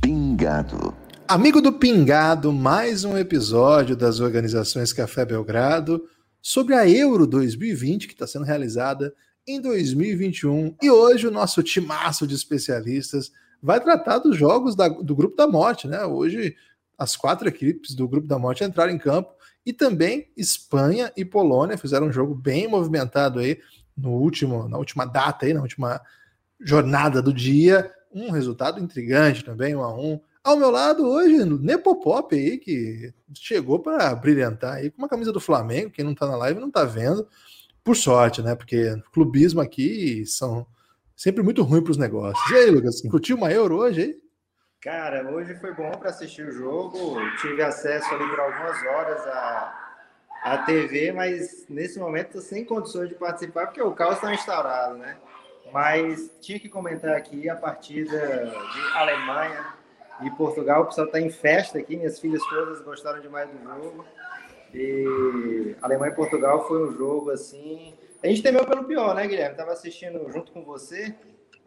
Pingado. Amigo do Pingado, mais um episódio das organizações Café Belgrado sobre a Euro 2020 que está sendo realizada em 2021. E hoje o nosso timaço de especialistas vai tratar dos jogos da, do Grupo da Morte, né? Hoje as quatro equipes do Grupo da Morte entraram em campo e também Espanha e Polônia fizeram um jogo bem movimentado aí no último, na última data aí, na última jornada do dia. Um resultado intrigante também, um a um. Ao meu lado hoje, Nepopop aí, que chegou para brilhantar aí com uma camisa do Flamengo. Quem não tá na live não tá vendo. Por sorte, né? Porque clubismo aqui são sempre muito ruim para os negócios. E aí, Lucas, curtiu uma Euro hoje aí? Cara, hoje foi bom para assistir o jogo. Tive acesso ali por algumas horas à, à TV, mas nesse momento estou sem condições de participar porque o caos está instaurado, né? Mas tinha que comentar aqui a partida de Alemanha e Portugal. O pessoal está em festa aqui, minhas filhas todas gostaram demais do jogo. E Alemanha e Portugal foi um jogo assim. A gente temeu pelo pior, né, Guilherme? Tava assistindo junto com você,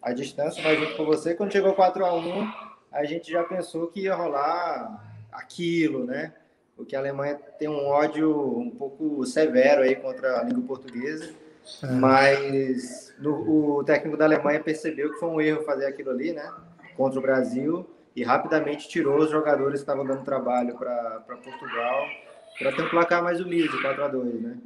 à distância, mas junto com você. Quando chegou 4 a 1 a gente já pensou que ia rolar aquilo, né? Porque a Alemanha tem um ódio um pouco severo aí contra a língua portuguesa. É. Mas no, o técnico da Alemanha percebeu que foi um erro fazer aquilo ali, né? Contra o Brasil e rapidamente tirou os jogadores que estavam dando trabalho para Portugal para ter um placar mais humilde, 4 a 2 né?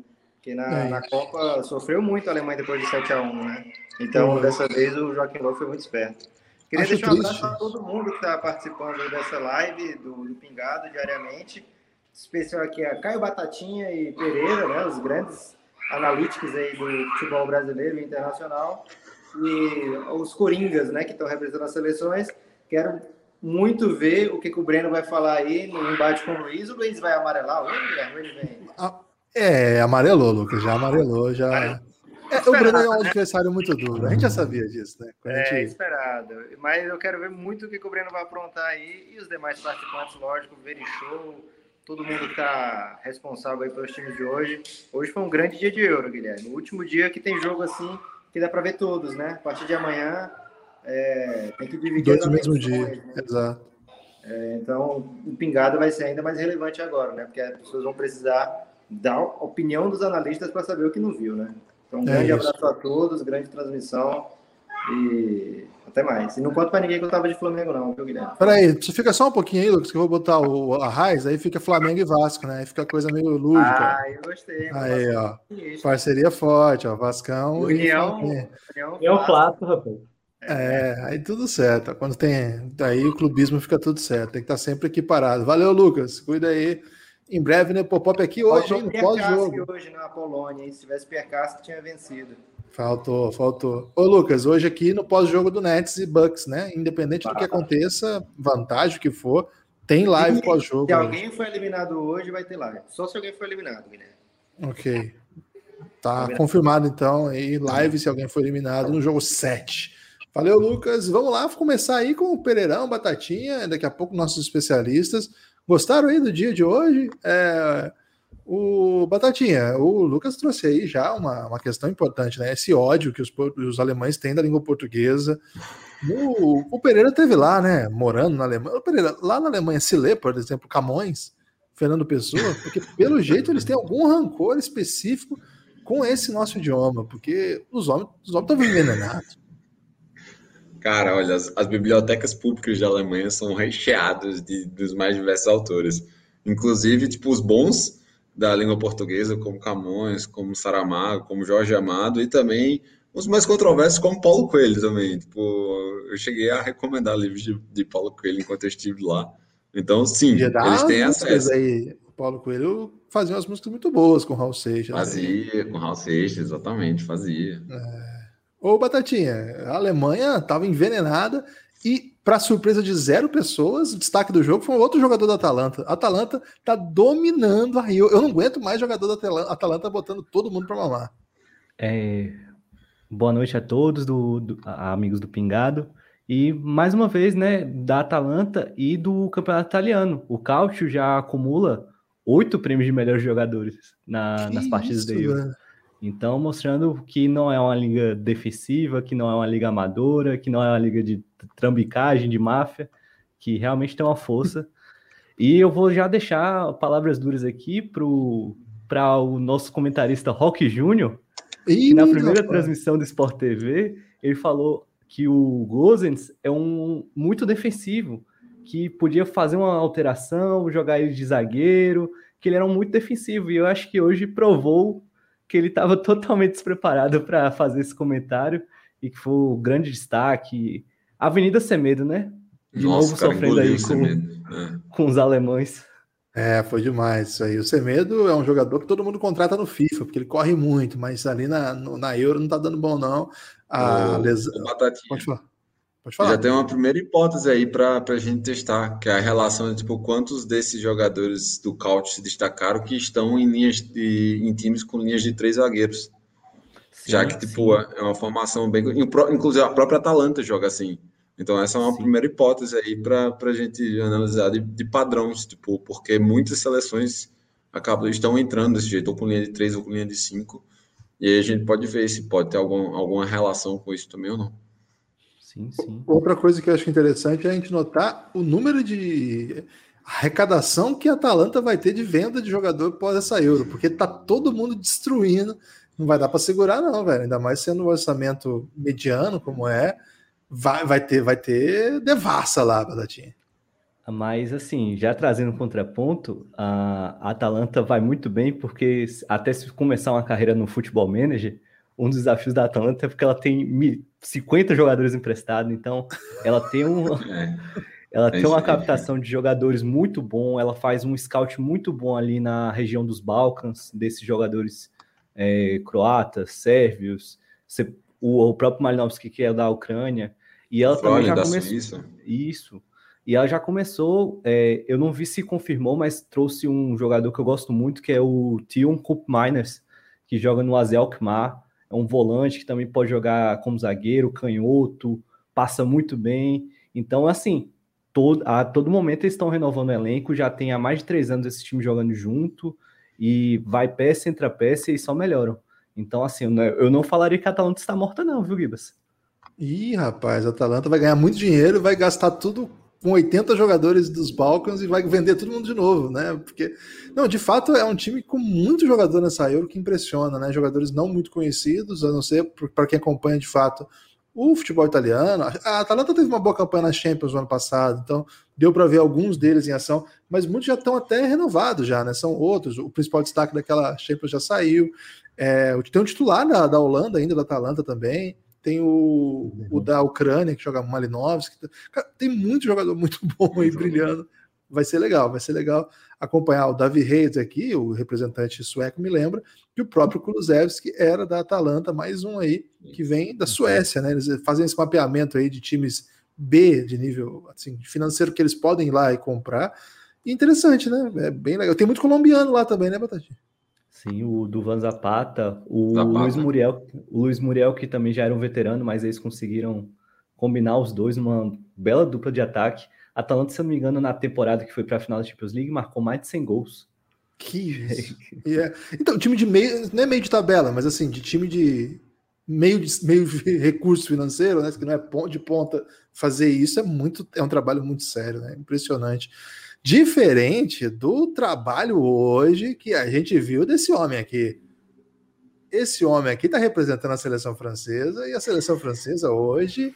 Porque na, é. na Copa sofreu muito a Alemanha depois de 7 a 1 né? Então, dessa vez, o Joaquim Lowe foi muito esperto. Queria Acho deixar um abraço para todo mundo que está participando dessa live do, do, Pingado diariamente. Especial aqui a Caio Batatinha e Pereira, né? Os grandes analíticos aí do futebol brasileiro e internacional. E os Coringas, né? Que estão representando as seleções. Quero muito ver o que, que o Breno vai falar aí no embate com o Luiz. O Luiz vai amarelar hoje, Guilherme? Ele vem. É, amarelou, Lucas. Já amarelou, já. É, o Breno é um né? adversário muito duro. A gente já sabia disso, né? Quando é, gente... esperado. Mas eu quero ver muito o que, o Breno vai aprontar aí. E os demais participantes, lógico, Veri Show, todo mundo que está responsável aí pelos times de hoje. Hoje foi um grande dia de Euro, Guilherme. O último dia que tem jogo assim, que dá para ver todos, né? A partir de amanhã é, tem que dividir. Dois no mesmo dia, né? exato. É, então, o pingado vai ser ainda mais relevante agora, né? Porque as pessoas vão precisar dar opinião dos analistas para saber o que não viu, né? Então, um é grande isso. abraço a todos, grande transmissão e até mais. E não conta para ninguém que eu tava de Flamengo, não, viu, Guilherme? Peraí, você fica só um pouquinho aí, Lucas, que eu vou botar o, a raiz, aí fica Flamengo e Vasco, né? Aí fica coisa meio lúdica. Ah, eu gostei. Aí, ó. Parceria forte, ó. Vascão União, e União, União Clássico, rapaz. É, aí tudo certo. Quando tem. Daí o clubismo fica tudo certo. Tem que estar sempre equiparado. Valeu, Lucas. Cuida aí. Em breve, né? Pop-up aqui hoje, hein? No pós-jogo. hoje na Polônia, hein? Se tivesse Percasque, tinha vencido. Faltou, faltou. Ô, Lucas, hoje aqui no pós-jogo do Nets e Bucks, né? Independente ah, do que aconteça, vantagem que for, tem live pós-jogo. Se alguém foi eliminado hoje, vai ter live. Só se alguém foi eliminado, Guilherme. Ok. Tá confirmado, então, aí live se alguém foi eliminado no jogo 7. Valeu, Lucas. Vamos lá começar aí com o Pereirão, Batatinha, daqui a pouco nossos especialistas. Gostaram aí do dia de hoje? É, o Batatinha, o Lucas trouxe aí já uma, uma questão importante, né? Esse ódio que os, os alemães têm da língua portuguesa. O, o Pereira teve lá, né? Morando na Alemanha. O Pereira, lá na Alemanha se lê, por exemplo, Camões, Fernando Pessoa, porque pelo jeito eles têm algum rancor específico com esse nosso idioma, porque os homens os homens estão envenenados. Cara, olha, as, as, bibliotecas públicas da Alemanha são recheadas de, dos mais diversos autores. Inclusive, tipo, os bons da língua portuguesa, como Camões, como Saramago, como Jorge Amado, e também os mais controversos, como Paulo Coelho também. Tipo, eu cheguei a recomendar livros de, de Paulo Coelho enquanto eu estive lá. Então, sim, eles têm acesso. Aí. O Paulo Coelho fazia umas músicas muito boas com Raul Seixas. Fazia, aí. com Raul Seixas, exatamente, fazia. É. Ô, Batatinha, a Alemanha estava envenenada e, para surpresa de zero pessoas, o destaque do jogo foi um outro jogador da Atalanta. A Atalanta está dominando a Rio. Eu não aguento mais jogador da Atalanta botando todo mundo para mamar. É... Boa noite a todos, do, do, amigos do Pingado. E mais uma vez, né, da Atalanta e do campeonato italiano. O Calcio já acumula oito prêmios de melhores jogadores na, nas partidas isso, da Euro. Então, mostrando que não é uma liga defensiva, que não é uma liga amadora, que não é uma liga de trambicagem, de máfia, que realmente tem uma força. E eu vou já deixar palavras duras aqui para o nosso comentarista Rock Júnior, que na primeira transmissão do Sport TV, ele falou que o Gozens é um muito defensivo, que podia fazer uma alteração, jogar ele de zagueiro, que ele era um muito defensivo. E eu acho que hoje provou que ele estava totalmente despreparado para fazer esse comentário e que foi o grande destaque. Avenida Semedo, né? De Nossa, novo cara, sofrendo aí com, é. com os alemães. É, foi demais isso aí. O Semedo é um jogador que todo mundo contrata no FIFA, porque ele corre muito, mas ali na, no, na Euro não tá dando bom, não. A lesão. Pode falar. Pode falar. Já tem uma primeira hipótese aí para a gente testar, que é a relação de tipo, quantos desses jogadores do Couch se destacaram que estão em linhas de, em times com linhas de três zagueiros. Sim, Já que, tipo, sim. é uma formação bem. Inclusive, a própria Atalanta joga assim. Então, essa é uma sim. primeira hipótese aí para a gente analisar de, de padrões, tipo, porque muitas seleções acabam, estão entrando desse jeito, ou com linha de três ou com linha de cinco. E aí a gente pode ver se pode ter algum, alguma relação com isso também ou não. Sim, sim. Outra coisa que eu acho interessante é a gente notar o número de arrecadação que a Atalanta vai ter de venda de jogador pós essa Euro, porque tá todo mundo destruindo. Não vai dar para segurar, não, velho. Ainda mais sendo um orçamento mediano, como é, vai, vai ter vai ter devassa lá, Batatinha. Mas, assim, já trazendo um contraponto, a Atalanta vai muito bem, porque até se começar uma carreira no futebol manager, um dos desafios da Atalanta é porque ela tem 50 jogadores emprestados, então ela tem um. É, ela é tem uma captação de jogadores muito bom, ela faz um scout muito bom ali na região dos Balcãs, desses jogadores é, croatas, sérvios, o, o próprio Malinovski, que é da Ucrânia, e ela também já começou. Suíça. Isso. E ela já começou, é, eu não vi se confirmou, mas trouxe um jogador que eu gosto muito, que é o Tion Cup Miners, que joga no Azel Alkmaar. É um volante que também pode jogar como zagueiro, canhoto, passa muito bem. Então, assim, todo, a todo momento eles estão renovando o elenco, já tem há mais de três anos esse time jogando junto, e vai peça, entra peça e só melhoram. Então, assim, eu não falaria que a Atalanta está morta, não, viu, Gibas? Ih, rapaz, a Atalanta vai ganhar muito dinheiro, vai gastar tudo com 80 jogadores dos Balcãs e vai vender todo mundo de novo, né? Porque, não, de fato é um time com muito jogador nessa Euro que impressiona, né? Jogadores não muito conhecidos, a não ser para quem acompanha de fato o futebol italiano. A Atalanta teve uma boa campanha na Champions no ano passado, então deu para ver alguns deles em ação, mas muitos já estão até renovados já, né? São outros. O principal destaque daquela Champions já saiu. É, tem um titular da, da Holanda ainda, da Atalanta também tem o, o da Ucrânia, que joga Malinovski. Cara, tem muito jogador muito bom aí brilhando. Vai ser legal, vai ser legal acompanhar o Davi Reis aqui, o representante sueco, me lembra, que o próprio Kulusevski era da Atalanta, mais um aí que vem da Suécia, né? Eles fazem esse mapeamento aí de times B de nível assim, financeiro que eles podem ir lá e comprar. E interessante, né? É bem legal. Tem muito colombiano lá também, né, Batatinha? Sim, o Duvan Zapata, o Zapata. Luiz Muriel, o Luiz Muriel, que também já era um veterano, mas eles conseguiram combinar os dois numa bela dupla de ataque. Atalanta, se eu não me engano, na temporada que foi para a final da Champions League, marcou mais de 100 gols. Que isso. yeah. Então, time de meio, não é meio de tabela, mas assim, de time de meio de meio de recurso financeiro, né, que não é de ponta, fazer isso é muito é um trabalho muito sério, né? Impressionante. Diferente do trabalho hoje que a gente viu desse homem aqui. Esse homem aqui está representando a seleção francesa e a seleção francesa hoje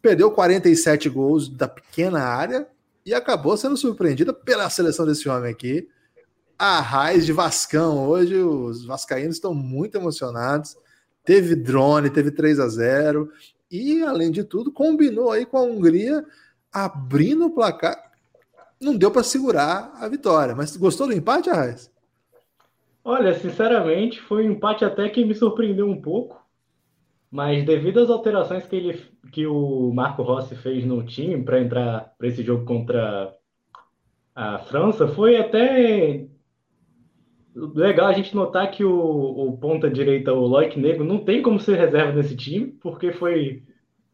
perdeu 47 gols da pequena área e acabou sendo surpreendida pela seleção desse homem aqui. A raiz de Vascão. Hoje os vascaínos estão muito emocionados. Teve drone, teve 3 a 0 e, além de tudo, combinou aí com a Hungria abrindo o placar não deu para segurar a vitória. Mas gostou do empate, Arraes? Olha, sinceramente, foi um empate até que me surpreendeu um pouco. Mas devido às alterações que, ele, que o Marco Rossi fez no time para entrar para esse jogo contra a França, foi até legal a gente notar que o, o ponta direita, o Loic Negro, não tem como ser reserva nesse time, porque foi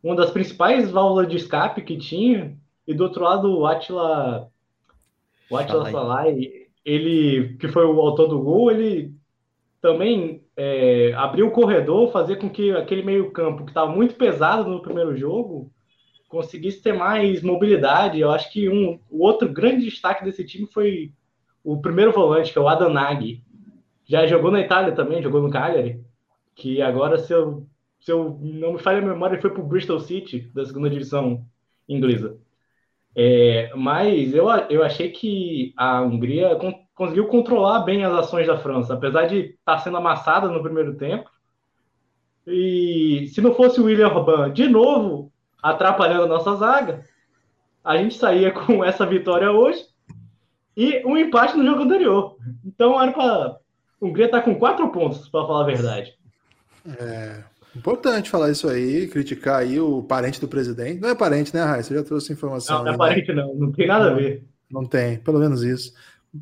uma das principais válvulas de escape que tinha, e do outro lado o Atila, o Atila Salai, ele, que foi o autor do gol, ele também é, abriu o corredor, fazer com que aquele meio campo que estava muito pesado no primeiro jogo, conseguisse ter mais mobilidade. Eu acho que um, o outro grande destaque desse time foi o primeiro volante, que é o Adanagi. Já jogou na Itália também, jogou no Cagliari, que agora, se eu, se eu não me falha a memória, ele foi para o Bristol City, da segunda divisão inglesa. É, mas eu, eu achei que a Hungria con conseguiu controlar bem as ações da França, apesar de estar tá sendo amassada no primeiro tempo. E se não fosse o William Robin de novo atrapalhando a nossa zaga, a gente saía com essa vitória hoje e um empate no jogo anterior. Então era para. Hungria tá com quatro pontos, para falar a verdade. É importante falar isso aí, criticar aí o parente do presidente. Não é parente, né, Raíssa? Você já trouxe informação. Não, não é parente, não. Não tem nada não, a ver. Não tem, pelo menos isso.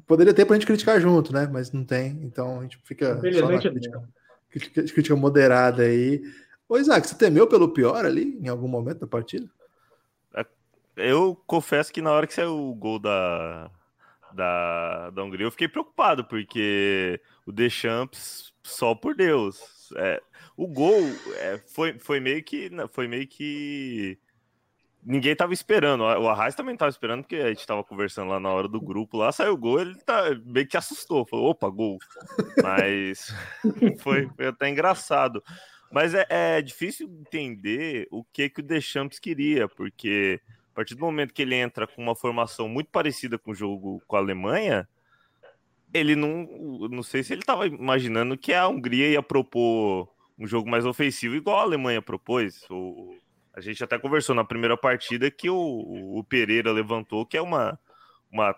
Poderia ter para a gente criticar junto, né? Mas não tem, então a gente fica só na crítica, crítica, crítica moderada aí. Ô, Isaac, você temeu pelo pior ali em algum momento da partida? É, eu confesso que na hora que saiu o gol da, da, da Hungria, eu fiquei preocupado, porque o Deschamps, só por Deus. É, o gol é, foi, foi meio que. Foi meio que. Ninguém tava esperando. O Arraiz também tava esperando, porque a gente tava conversando lá na hora do grupo. Lá saiu o gol, ele tá, meio que assustou. Falou, opa, gol. Mas foi, foi até engraçado. Mas é, é, difícil entender o que, que o Deschamps queria, porque a partir do momento que ele entra com uma formação muito parecida com o jogo com a Alemanha, ele não. Não sei se ele estava imaginando que a Hungria ia propor um jogo mais ofensivo, igual a Alemanha propôs. O, a gente até conversou na primeira partida que o, o Pereira levantou, que é uma, uma,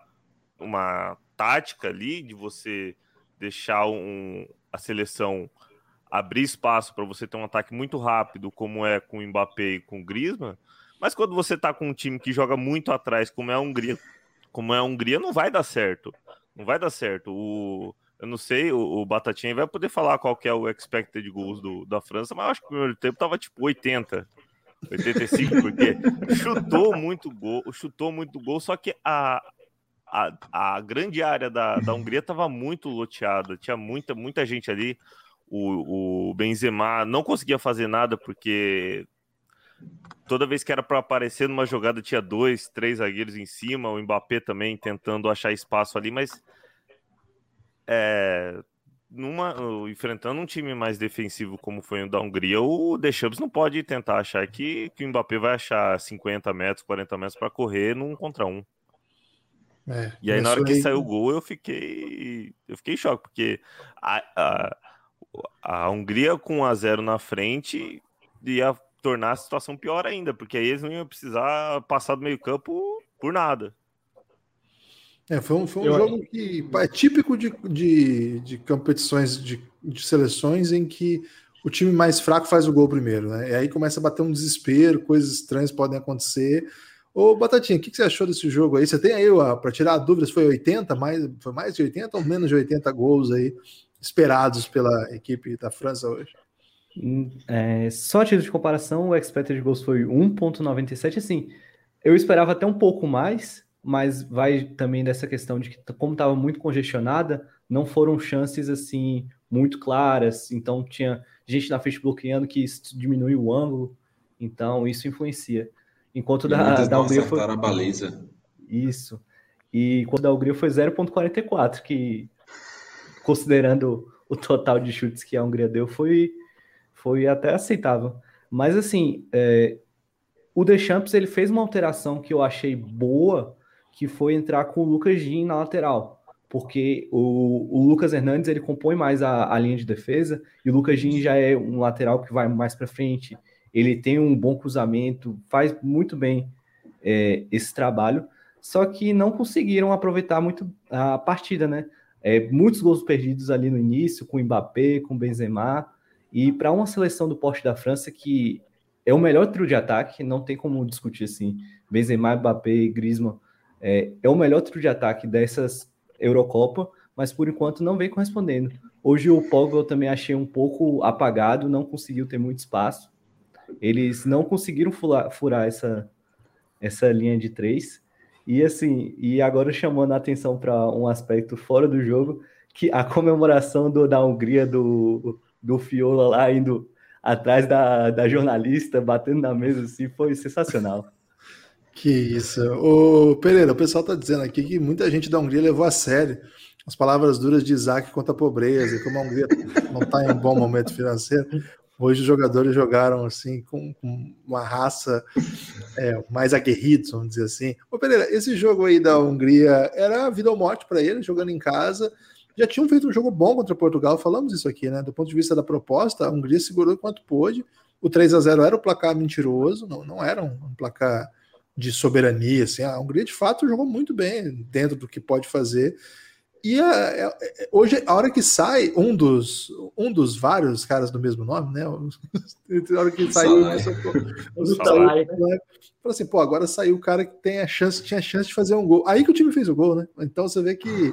uma tática ali de você deixar um, a seleção abrir espaço para você ter um ataque muito rápido, como é com o Mbappé e com o Griezmann, mas quando você tá com um time que joga muito atrás, como é a Hungria, como é a Hungria, não vai dar certo. Não vai dar certo. O, eu não sei, o, o Batatinha vai poder falar qual que é o expected goals do, da França, mas eu acho que o primeiro tempo tava tipo 80, 85, porque chutou muito gol, chutou muito gol, só que a, a, a grande área da, da Hungria tava muito loteada, tinha muita, muita gente ali. O, o Benzema não conseguia fazer nada porque toda vez que era para aparecer numa jogada tinha dois, três zagueiros em cima, o Mbappé também tentando achar espaço ali, mas é, numa, enfrentando um time mais defensivo como foi o da Hungria, o Deschamps não pode tentar achar que, que o Mbappé vai achar 50 metros, 40 metros para correr num contra um. É, e aí na hora que aí... saiu o gol eu fiquei eu fiquei em choque porque a, a a Hungria com 1 a 0 na frente ia tornar a situação pior ainda, porque aí eles não iam precisar passar do meio-campo por nada. É, foi um, foi um jogo que é típico de, de, de competições de, de, seleções em que o time mais fraco faz o gol primeiro, né? E aí começa a bater um desespero, coisas estranhas podem acontecer. Ô, Batatinha, o que, que você achou desse jogo aí? Você tem aí, para tirar dúvidas, foi 80, mais, foi mais de 80 ou menos de 80 gols aí esperados pela equipe da França hoje? Hum, é, só a título de comparação, o expected goals foi 1.97, assim, eu esperava até um pouco mais, mas vai também dessa questão de que como estava muito congestionada, não foram chances assim muito claras, então tinha gente na frente bloqueando que diminui o ângulo, então isso influencia. Enquanto e da, da Hungria foi a baliza. Isso. E quando da Hungria foi 0.44, que considerando o total de chutes que a Hungria deu, foi, foi até aceitável. Mas assim, é, o Deschamps ele fez uma alteração que eu achei boa, que foi entrar com o Lucas Gin na lateral, porque o, o Lucas Hernandes ele compõe mais a, a, linha de defesa e o Lucas Gin já é um lateral que vai mais para frente. Ele tem um bom cruzamento, faz muito bem é, esse trabalho, só que não conseguiram aproveitar muito a partida, né? É, muitos gols perdidos ali no início, com o Mbappé, com o Benzema. E para uma seleção do porte da França, que é o melhor trio de ataque, não tem como discutir assim. Benzema, Mbappé e Griezmann é, é o melhor trio de ataque dessas Eurocopa, mas por enquanto não vem correspondendo. Hoje o Pogba eu também achei um pouco apagado, não conseguiu ter muito espaço. Eles não conseguiram furar, furar essa, essa linha de três. E assim, e agora chamando a atenção para um aspecto fora do jogo, que a comemoração do, da Hungria do, do Fiola lá indo atrás da, da jornalista, batendo na mesa assim, foi sensacional. Que isso. O Pereira, o pessoal está dizendo aqui que muita gente da Hungria levou a sério as palavras duras de Isaac contra a pobreza, e como a Hungria não está em um bom momento financeiro. Hoje os jogadores jogaram assim com, com uma raça é, mais aguerridos, vamos dizer assim. Ô Pereira, esse jogo aí da Hungria era vida ou morte para eles, jogando em casa. Já tinham feito um jogo bom contra Portugal, falamos isso aqui, né? Do ponto de vista da proposta, a Hungria segurou quanto pôde. O 3 a 0 era o placar mentiroso, não, não era um placar de soberania. Assim. A Hungria, de fato, jogou muito bem dentro do que pode fazer. E a, a, é, é, hoje, a hora que sai um dos, um dos vários caras do mesmo nome, né? a hora que saiu, né? Falou assim, pô, agora saiu o cara que tem a chance, tinha a chance de fazer um gol. Aí que o time fez o gol, né? Então você vê que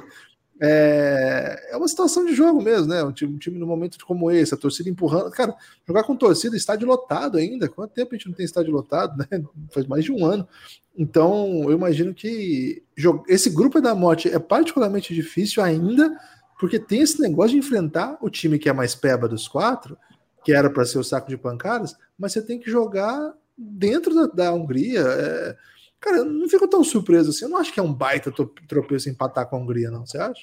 é, é uma situação de jogo mesmo, né? Um time, um time no momento como esse, a torcida empurrando. Cara, jogar com torcida, estádio lotado ainda. Quanto tempo a gente não tem estádio lotado, né? Faz mais de um ano. Então, eu imagino que esse grupo da morte é particularmente difícil ainda, porque tem esse negócio de enfrentar o time que é mais peba dos quatro, que era para ser o saco de pancadas, mas você tem que jogar dentro da, da Hungria. É, Cara, eu não fico tão surpreso assim. Eu não acho que é um baita tropeço empatar com a Hungria, não. Você acha?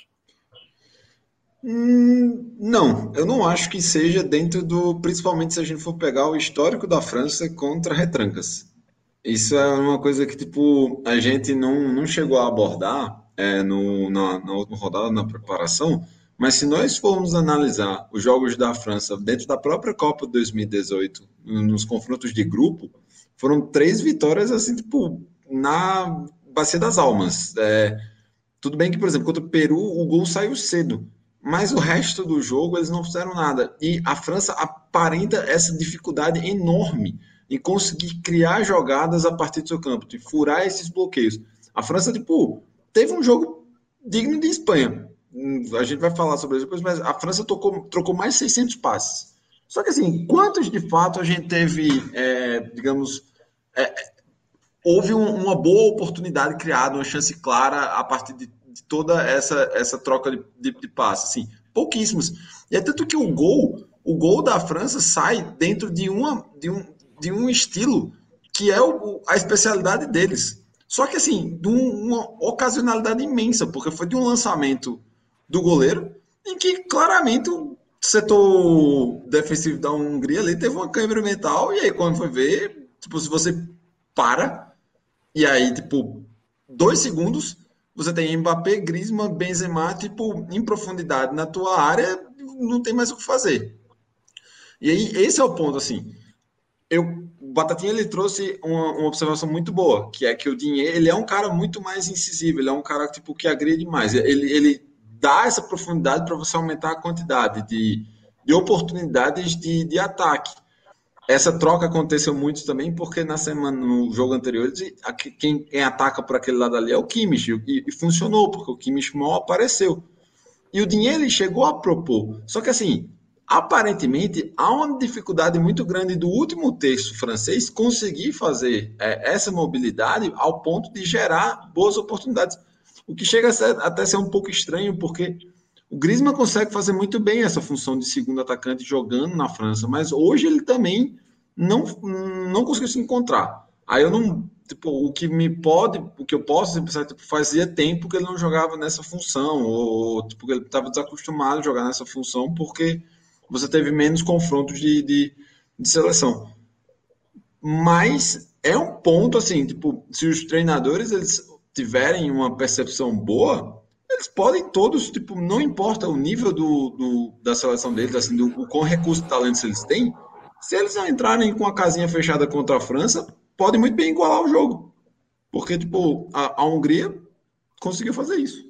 Hum, não, eu não acho que seja dentro do. Principalmente se a gente for pegar o histórico da França contra retrancas. Isso é uma coisa que, tipo, a gente não, não chegou a abordar é, no, na, na última rodada, na preparação, mas se nós formos analisar os jogos da França dentro da própria Copa de 2018, nos confrontos de grupo, foram três vitórias, assim, tipo, na Bacia das Almas. É, tudo bem que, por exemplo, contra o Peru, o gol saiu cedo, mas o resto do jogo eles não fizeram nada. E a França aparenta essa dificuldade enorme em conseguir criar jogadas a partir do seu campo, de furar esses bloqueios. A França, tipo, teve um jogo digno de Espanha. A gente vai falar sobre isso depois, mas a França trocou, trocou mais de 600 passes. Só que, assim, quantos de fato a gente teve, é, digamos, é, houve um, uma boa oportunidade criada, uma chance clara a partir de, de toda essa, essa troca de, de, de assim, pouquíssimos. E é tanto que o gol, o gol da França sai dentro de, uma, de, um, de um estilo que é o, a especialidade deles. Só que assim, de uma ocasionalidade imensa, porque foi de um lançamento do goleiro, em que claramente o setor defensivo da Hungria ali teve uma câmera mental, e aí quando foi ver, tipo, se você para e aí, tipo, dois segundos, você tem Mbappé, Griezmann, Benzema, tipo, em profundidade na tua área, não tem mais o que fazer. E aí, esse é o ponto, assim. Eu, o Batatinha, ele trouxe uma, uma, observação muito boa, que é que o dinheiro, ele é um cara muito mais incisivo, ele é um cara, tipo, que agride mais. Ele, ele dá essa profundidade para você aumentar a quantidade de, de oportunidades de, de ataque essa troca aconteceu muito também porque na semana, no jogo anterior, quem, quem ataca por aquele lado ali é o Kimmich, e, e, funcionou, porque o Kimmich mal apareceu. E o dinheiro chegou a propor. Só que assim, aparentemente, há uma dificuldade muito grande do último texto francês conseguir fazer é, essa mobilidade ao ponto de gerar boas oportunidades. O que chega a ser, até ser um pouco estranho, porque o Griezmann consegue fazer muito bem essa função de segundo atacante jogando na França, mas hoje ele também não, não conseguiu se encontrar. Aí eu não, tipo, o que me pode, o que eu posso pensar, tipo, fazia tempo que ele não jogava nessa função, ou tipo, ele estava desacostumado a jogar nessa função porque você teve menos confrontos de, de, de seleção. Mas é um ponto assim, tipo, se os treinadores eles tiverem uma percepção boa, eles podem todos, tipo, não importa o nível do, do da seleção deles, assim, do, o quão recurso e talentos eles têm, se eles entrarem com a casinha fechada contra a França, podem muito bem igualar o jogo. Porque, tipo, a, a Hungria conseguiu fazer isso.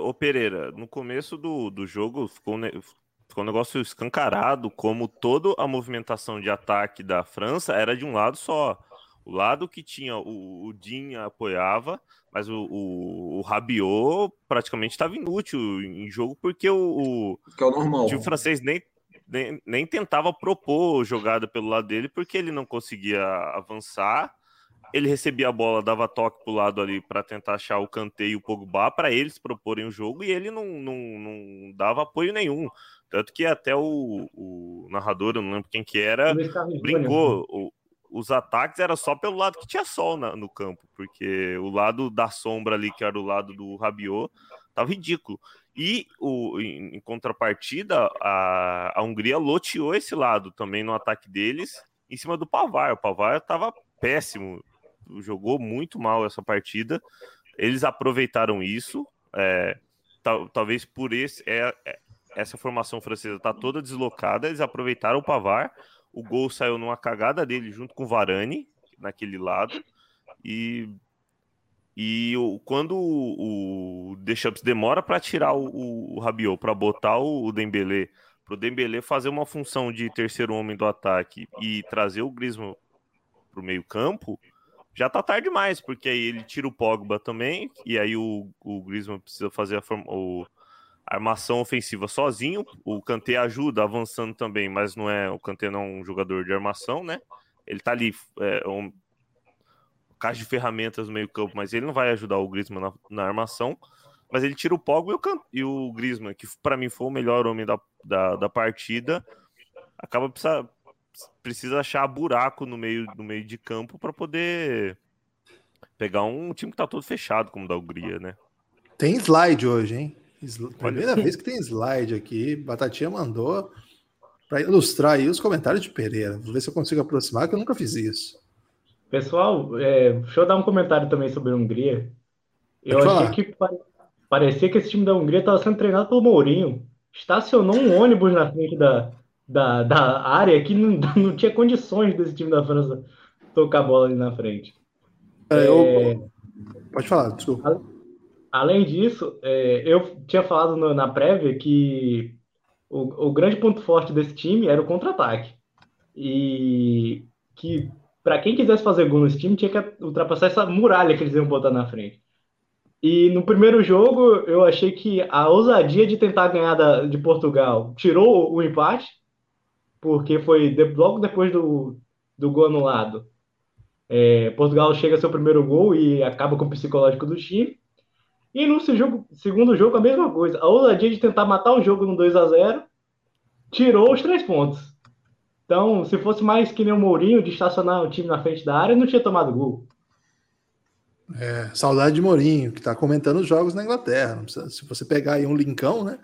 Ô Pereira, no começo do, do jogo ficou, ficou um negócio escancarado, como toda a movimentação de ataque da França era de um lado só. O lado que tinha o, o Din apoiava, mas o, o, o Rabiot praticamente estava inútil em jogo, porque o, o, que é o normal. time francês nem, nem, nem tentava propor jogada pelo lado dele, porque ele não conseguia avançar. Ele recebia a bola, dava toque pro lado ali para tentar achar o Kanté e o Pogba para eles proporem o jogo e ele não, não, não dava apoio nenhum. Tanto que até o, o narrador, eu não lembro quem que era, brincou. O, os ataques era só pelo lado que tinha sol na, no campo, porque o lado da sombra ali, que era o lado do Rabiot, tava ridículo. E o, em, em contrapartida, a, a Hungria loteou esse lado também no ataque deles em cima do Pavar. O Pavar estava péssimo, jogou muito mal essa partida. Eles aproveitaram isso, é, tal, talvez por esse é, é, essa formação francesa tá toda deslocada. Eles aproveitaram o Pavar. O gol saiu numa cagada dele junto com o Varane naquele lado. E e o, quando o, o Deschamps demora para tirar o, o, o Rabiot, para botar o, o para o Dembélé fazer uma função de terceiro homem do ataque e trazer o Griezmann para o meio campo, já tá tarde demais, porque aí ele tira o Pogba também, e aí o, o Griezmann precisa fazer a, o, a armação ofensiva sozinho, o Kanté ajuda avançando também, mas não é o Kanté não é um jogador de armação, né? Ele tá ali é, um, caixa de ferramentas no meio campo, mas ele não vai ajudar o Griezmann na, na armação. Mas ele tira o Pogba e o, e o Griezmann, que para mim foi o melhor homem da, da, da partida, acaba precisa, precisa achar buraco no meio, no meio de campo para poder pegar um time que tá todo fechado, como da Hungria, né? Tem slide hoje, hein? Primeira vez que tem slide aqui. Batatinha mandou para ilustrar aí os comentários de Pereira. Vou ver se eu consigo aproximar, que eu nunca fiz isso. Pessoal, é, deixa eu dar um comentário também sobre a Hungria. Eu Pode achei falar. que parecia que esse time da Hungria estava sendo treinado pelo Mourinho. Estacionou um ônibus na frente da, da, da área que não, não tinha condições desse time da França tocar a bola ali na frente. É, eu... Pode falar, desculpa. Além disso, é, eu tinha falado no, na prévia que o, o grande ponto forte desse time era o contra-ataque. E que para quem quisesse fazer gol nesse time, tinha que ultrapassar essa muralha que eles iam botar na frente. E no primeiro jogo, eu achei que a ousadia de tentar ganhar da, de Portugal tirou o empate, porque foi de, logo depois do, do gol anulado. É, Portugal chega seu primeiro gol e acaba com o psicológico do time. E no jogo, segundo jogo, a mesma coisa. A ousadia de tentar matar o jogo no 2 a 0 tirou os três pontos. Então, se fosse mais que nem o Mourinho de estacionar o time na frente da área, não tinha tomado gol. É, saudade de Mourinho, que está comentando os jogos na Inglaterra. Precisa, se você pegar aí um linkão, né?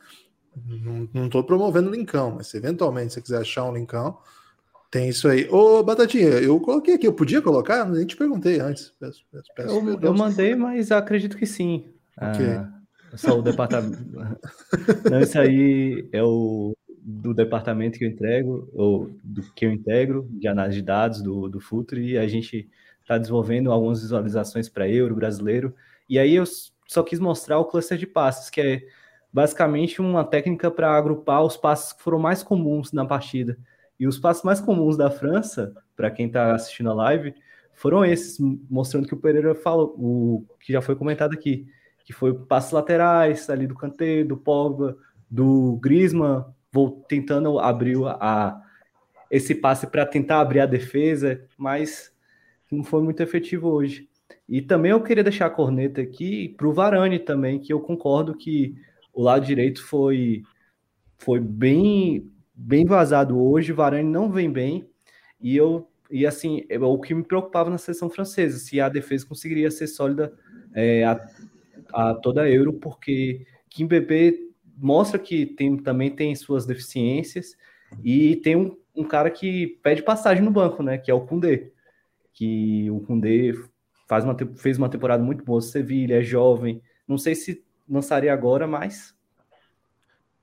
Não estou promovendo linkão, mas se eventualmente você quiser achar um linkão, tem isso aí. Ô, Batatinha, eu coloquei aqui, eu podia colocar? Nem te perguntei antes. Peço, peço, peço eu, eu, mandei, mas acredito que sim. Okay. Ah, só o departamento. Não, isso aí é o do departamento que eu entrego, ou do que eu integro, de análise de dados do, do Futre, e a gente está desenvolvendo algumas visualizações para euro brasileiro. E aí eu só quis mostrar o cluster de passes, que é basicamente uma técnica para agrupar os passes que foram mais comuns na partida. E os passes mais comuns da França, para quem está assistindo a live, foram esses, mostrando que o Pereira falou, o que já foi comentado aqui, que foi passes laterais ali do Kanté, do Pogba, do Griezmann, vou tentando abrir a, esse passe para tentar abrir a defesa, mas não foi muito efetivo hoje. E também eu queria deixar a corneta aqui para o Varane também, que eu concordo que o lado direito foi, foi bem, bem vazado hoje, Varane não vem bem, e eu e assim, o que me preocupava na seleção francesa, se a defesa conseguiria ser sólida é, a toda a Euro, porque Kim Bebê mostra que tem, também tem suas deficiências e tem um, um, cara que pede passagem no banco, né? Que é o Kundê. Que o Kundê faz uma, fez uma temporada muito boa no Sevilha, é jovem. Não sei se lançaria agora, mas.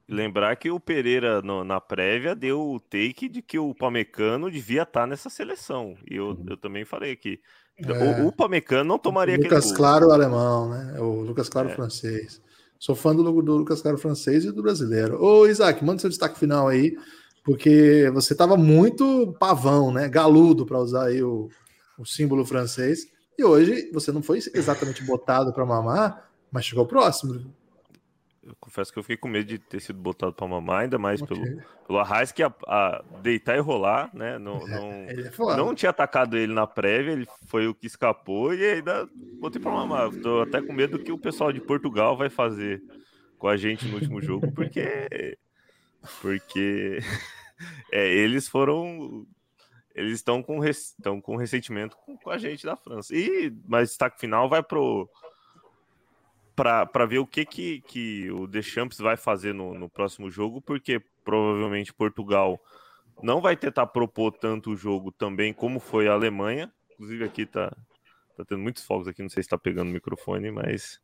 Lembrar que o Pereira no, na prévia deu o take de que o Pamecano devia estar nessa seleção. E eu, uhum. eu também falei que é, o, o Pamecano não tomaria o Lucas Claro alemão, né? O Lucas Claro é. francês. Sou fã do, do Lucas Claro francês e do brasileiro. Ô, Isaac, manda seu destaque final aí, porque você estava muito pavão, né? Galudo, para usar aí o, o símbolo francês. E hoje você não foi exatamente botado para mamar, mas chegou próximo. Eu confesso que eu fiquei com medo de ter sido botado para mamar, ainda mais okay. pelo, pelo Arraiz que a, a, deitar e rolar, né? Não, não, é não tinha atacado ele na prévia, ele foi o que escapou e ainda botei para mamar. Estou até com medo do que o pessoal de Portugal vai fazer com a gente no último jogo, porque. Porque é, eles foram. Eles estão com, estão com ressentimento com, com a gente da França. E, mas destaque final vai pro para ver o que, que, que o Deschamps vai fazer no, no próximo jogo, porque provavelmente Portugal não vai tentar propor tanto o jogo também como foi a Alemanha. Inclusive aqui tá, tá tendo muitos fogos aqui, não sei se tá pegando o microfone, mas...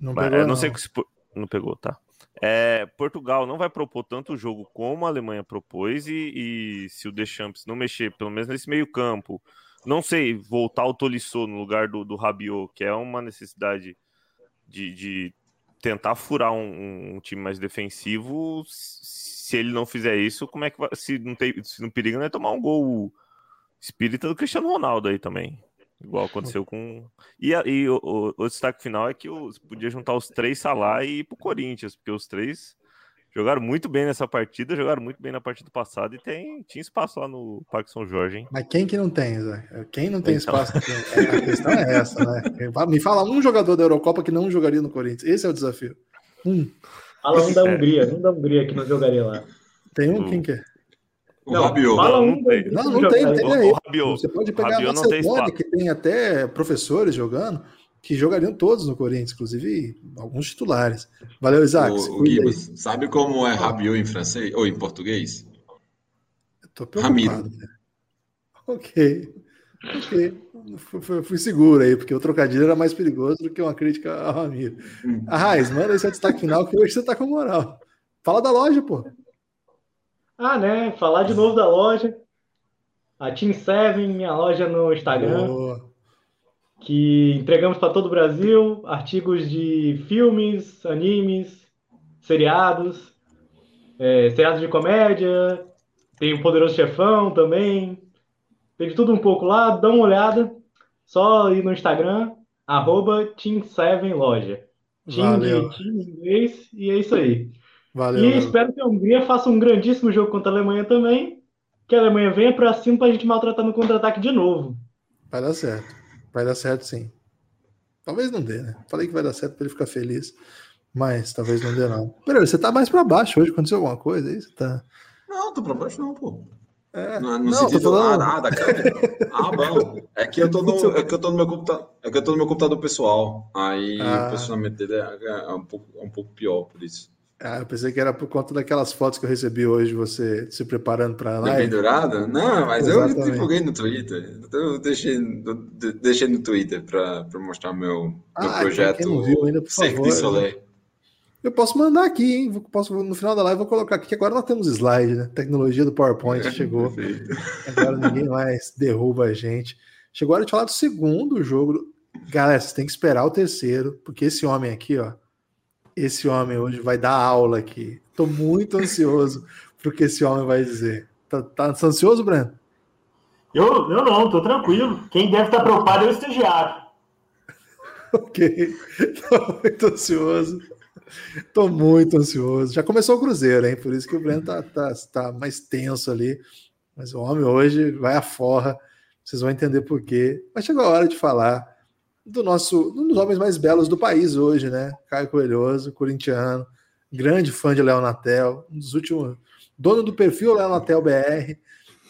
Não, mas, pegou, não, não sei se... Não pegou, tá. É, Portugal não vai propor tanto o jogo como a Alemanha propôs e, e se o Deschamps não mexer, pelo menos nesse meio campo, não sei, voltar o Tolisso no lugar do, do Rabiot, que é uma necessidade de, de tentar furar um, um, time mais defensivo, se ele não fizer isso, como é que vai, se não tem, se não periga, não é tomar um gol espírita do Cristiano Ronaldo aí também. Igual aconteceu com. E, e o, o, o, destaque final é que os, podia juntar os três Salah e ir pro Corinthians, porque os três Jogaram muito bem nessa partida, jogaram muito bem na partida passada e tem, tinha espaço lá no Parque São Jorge, hein? Mas quem que não tem, Zé? Quem não tem então... espaço? a questão é essa, né? Me fala um jogador da Eurocopa que não jogaria no Corinthians. Esse é o desafio. Um. Fala um da Hungria, um da Hungria que não jogaria lá. Tem um? Quem que é? O não, Rabiot. Fala um, não, tem. Não, não tem, tem aí. Você pode pegar Rabiot a Macedônia, que tem até professores jogando que jogariam todos no Corinthians, inclusive alguns titulares. Valeu, Isaac. O, o Gibas, sabe como é Rabiot em francês ou em português? Eu tô preocupado. Ramiro. Ok. Ok. Fui, fui, seguro aí, porque o trocadilho era mais perigoso do que uma crítica ao Ramiro. Hum. A Raiz, manda esse destaque final que hoje você tá com moral. Fala da loja, pô. Ah, né? Falar de novo da loja. A Team Seven, minha loja no Instagram. Boa que entregamos para todo o Brasil artigos de filmes, animes, seriados, é, seriados de comédia, tem o Poderoso Chefão também, tem de tudo um pouco lá, dá uma olhada, só ir no Instagram, arroba Team7Loja. Team de team inglês, e é isso aí. Valeu, e espero que a Hungria faça um grandíssimo jogo contra a Alemanha também, que a Alemanha venha para cima para a gente maltratar no contra-ataque de novo. Vai dar certo. Vai dar certo sim. Talvez não dê, né? Falei que vai dar certo para ele ficar feliz, mas talvez não dê, não. Peraí, você tá mais para baixo hoje? Aconteceu alguma coisa aí? Você tá... Não, tô para baixo não, pô. É, não, não, sentido falando... nada, cara. Ah, bom. É que eu tô no, é que eu tô no meu computador, é que eu tô no meu computador pessoal. Aí ah. o posicionamento dele é, é, um pouco, é um pouco pior por isso. Ah, eu pensei que era por conta daquelas fotos que eu recebi hoje, você se preparando para a live. Pendurada? Não, mas Exatamente. eu divulguei no Twitter. Eu deixei, deixei no Twitter para mostrar meu, ah, meu projeto. Quem não viu ainda, por favor. Eu posso mandar aqui, hein? Posso, no final da live vou colocar aqui, que agora nós temos slide, né? Tecnologia do PowerPoint chegou. agora ninguém mais derruba a gente. Chegou a hora de falar do segundo jogo. Galera, vocês têm que esperar o terceiro, porque esse homem aqui, ó, esse homem hoje vai dar aula aqui. Estou muito ansioso para o que esse homem vai dizer. Tá, tá ansioso, Breno? Eu, eu não, estou tranquilo. Quem deve estar preocupado é o estagiário. ok, estou muito ansioso. Estou muito ansioso. Já começou o Cruzeiro, hein? Por isso que o Breno tá, tá, tá mais tenso ali. Mas o homem hoje vai à forra. Vocês vão entender por quê. Mas chegou a hora de falar do nosso, um dos homens mais belos do país hoje, né? Caio Coelhoso, corintiano, grande fã de Léo Natel, um dos últimos, dono do perfil Léo Natel BR,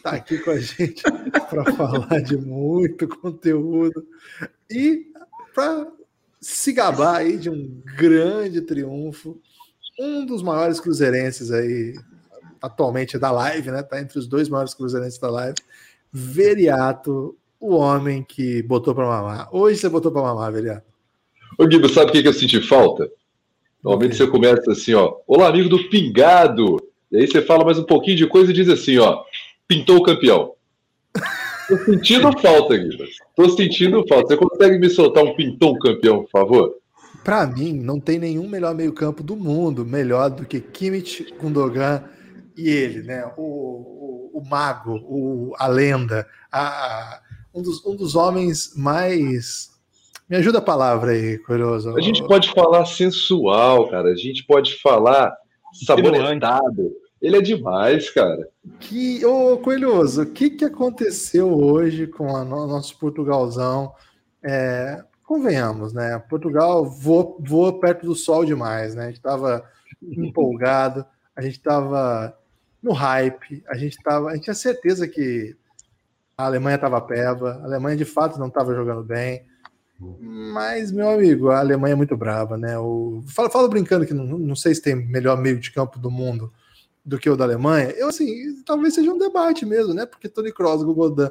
tá aqui com a gente para falar de muito conteúdo e para se gabar aí de um grande triunfo, um dos maiores cruzeirenses aí atualmente da live, né? Tá entre os dois maiores cruzeirenses da live. Veriato, o homem que botou para mamar. Hoje você botou para mamar, velho. Ô, Guido, sabe o que, que eu senti falta? Normalmente você começa assim, ó. Olá, amigo do Pingado. E aí você fala mais um pouquinho de coisa e diz assim, ó. Pintou o campeão. Tô sentindo falta, Guido. Tô sentindo falta. Você consegue me soltar um pintou campeão, por favor? Para mim, não tem nenhum melhor meio-campo do mundo melhor do que Kimmich, Gundogan e ele, né? O, o, o mago, o, a lenda, a, um dos, um dos homens mais. Me ajuda a palavra aí, curioso. A gente pode falar sensual, cara. A gente pode falar saboretado. Ele é demais, cara. Que, ô, Coelhoso, o que, que aconteceu hoje com o no, nosso Portugalzão? É, convenhamos, né? Portugal voa, voa perto do sol demais, né? A gente estava empolgado, a gente estava no hype, a gente tava, a gente tinha certeza que a Alemanha estava peva, a Alemanha de fato não estava jogando bem. Mas, meu amigo, a Alemanha é muito brava, né? O, falo, falo brincando que não, não sei se tem melhor meio de campo do mundo do que o da Alemanha. Eu, assim, talvez seja um debate mesmo, né? Porque Tony Kroos, Gogodan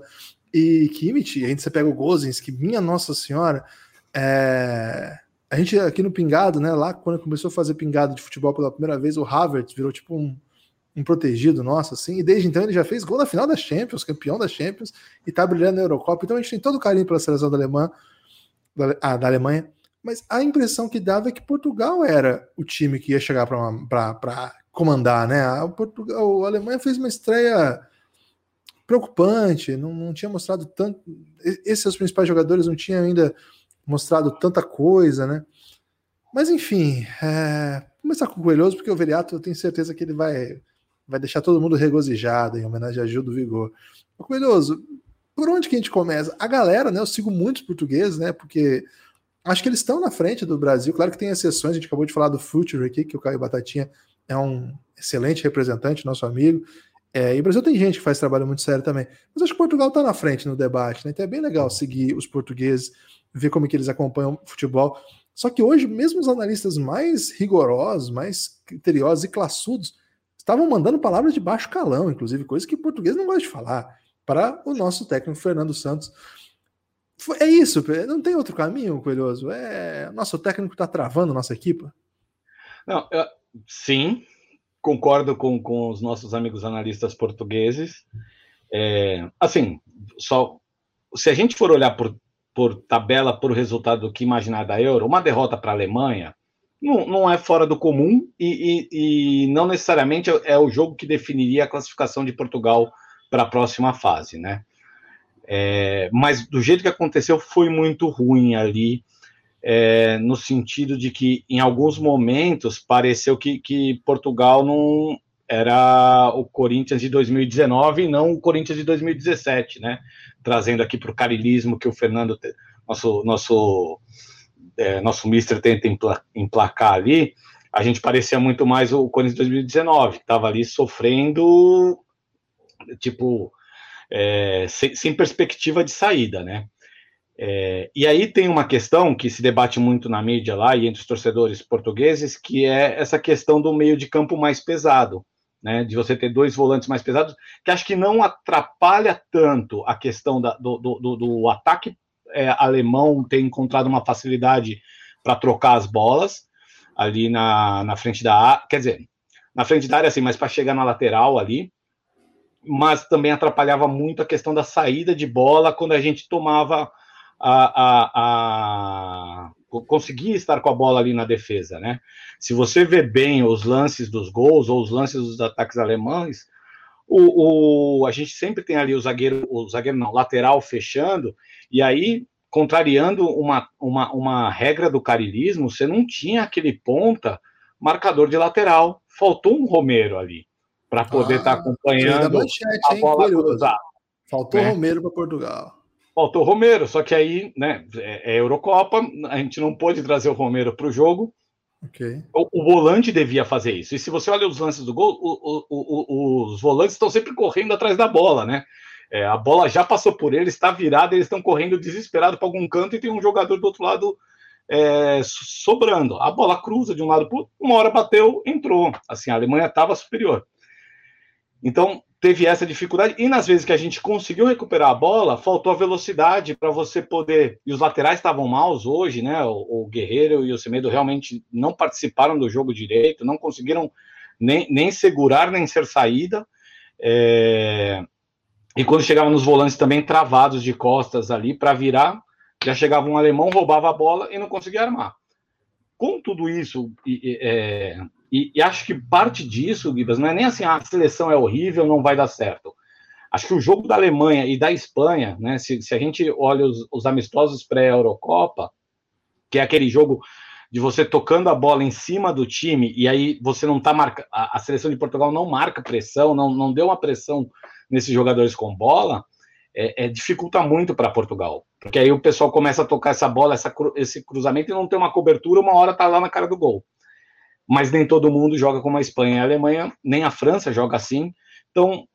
e Kimmich, a gente você pega o Gozens, que minha Nossa Senhora, é... a gente aqui no Pingado, né? Lá quando começou a fazer pingado de futebol pela primeira vez, o Havertz virou tipo um um protegido nosso, assim, e desde então ele já fez gol na final da Champions, campeão da Champions, e tá brilhando na Eurocopa. Então a gente tem todo o carinho pela seleção da, Alemanha, da, ah, da Alemanha, mas a impressão que dava é que Portugal era o time que ia chegar para comandar, né? A, Portugal, a Alemanha fez uma estreia preocupante, não, não tinha mostrado tanto. Esses seus principais jogadores não tinham ainda mostrado tanta coisa, né? Mas enfim, é, começar com o Coelhoso, porque o Veriato eu tenho certeza que ele vai vai deixar todo mundo regozijado em homenagem a Gil do Vigor. Coelhoso, por onde que a gente começa? A galera, né? Eu sigo muitos portugueses, né? Porque acho que eles estão na frente do Brasil. Claro que tem exceções, a gente acabou de falar do Future aqui, que o Caio Batatinha é um excelente representante, nosso amigo. É, e o Brasil tem gente que faz trabalho muito sério também. Mas acho que Portugal está na frente no debate, né? Então é bem legal seguir os portugueses, ver como é que eles acompanham o futebol. Só que hoje, mesmo os analistas mais rigorosos, mais criteriosos e classudos, estavam mandando palavras de baixo calão, inclusive, coisas que o português não gosta de falar, para o nosso técnico Fernando Santos. É isso, não tem outro caminho, Coelhoso. É, nosso técnico está travando nossa equipe. Não, eu, sim, concordo com, com os nossos amigos analistas portugueses. É, assim, só se a gente for olhar por, por tabela, por resultado do que imaginar da Euro, uma derrota para a Alemanha não, não é fora do comum e, e, e, não necessariamente é o jogo que definiria a classificação de Portugal para a próxima fase, né? É, mas do jeito que aconteceu foi muito ruim ali, é, no sentido de que em alguns momentos pareceu que, que Portugal não era o Corinthians de 2019 e não o Corinthians de 2017, né? Trazendo aqui para o carilismo que o Fernando, nosso nosso é, nosso mister tenta emplacar ali, a gente parecia muito mais o Corinthians de 2019, que estava ali sofrendo, tipo, é, sem, sem, perspectiva de saída, né? É, e aí tem uma questão que se debate muito na mídia lá e entre os torcedores portugueses, que é essa questão do meio de campo mais pesado, né? De você ter dois volantes mais pesados, que acho que não atrapalha tanto a questão da, do, do, do ataque é, alemão ter encontrado uma facilidade para trocar as bolas ali na, na frente da área, quer dizer, na frente da área, assim, mas para chegar na lateral ali, mas também atrapalhava muito a questão da saída de bola quando a gente tomava a, a, a conseguia estar com a bola ali na defesa, né? Se você vê bem os lances dos gols ou os lances dos ataques alemães, o, o, a gente sempre tem ali o zagueiro, o zagueiro não, lateral fechando, e aí, contrariando uma, uma, uma regra do carilismo, você não tinha aquele ponta marcador de lateral. Faltou um Romero ali para poder estar ah, tá acompanhando manchete, a bola cruzada. Faltou né? Romero para Portugal. Faltou Romero, só que aí, né, é, é Eurocopa, a gente não pôde trazer o Romero para o jogo. Okay. O, o, volante devia fazer isso. E se você olha os lances do gol, o, o, os volantes estão sempre correndo atrás da bola, né? É, a bola já passou por eles, está virada, eles estão correndo desesperado para algum canto e tem um jogador do outro lado é, sobrando. A bola cruza de um lado para outro, uma hora bateu, entrou. Assim, a Alemanha estava superior. Então, teve essa dificuldade. E nas vezes que a gente conseguiu recuperar a bola, faltou a velocidade para você poder. E os laterais estavam maus hoje, né? O, o, Guerreiro e o Semedo realmente não participaram do jogo direito, não conseguiram nem, nem segurar, nem ser saída. É... E quando chegava nos volantes também travados de costas ali para virar, já chegava um alemão, roubava a bola e não conseguia armar. Com tudo isso, é, e, e, acho que parte disso, Gibas, não é nem assim, ah, a seleção é horrível, não vai dar certo. Acho que o jogo da Alemanha e da Espanha, né, se, se a gente olha os, os amistosos pré-Eurocopa, que é aquele jogo de você tocando a bola em cima do time, e aí você não tá marcando. A, seleção de Portugal não marca pressão, não, não deu uma pressão nesses jogadores com bola, é, é dificulta muito para Portugal. Porque aí o pessoal começa a tocar essa bola, essa, esse cruzamento e não tem uma cobertura, uma hora tá lá na cara do gol. Mas nem todo mundo joga como a Espanha e a Alemanha, nem a França joga assim. Então,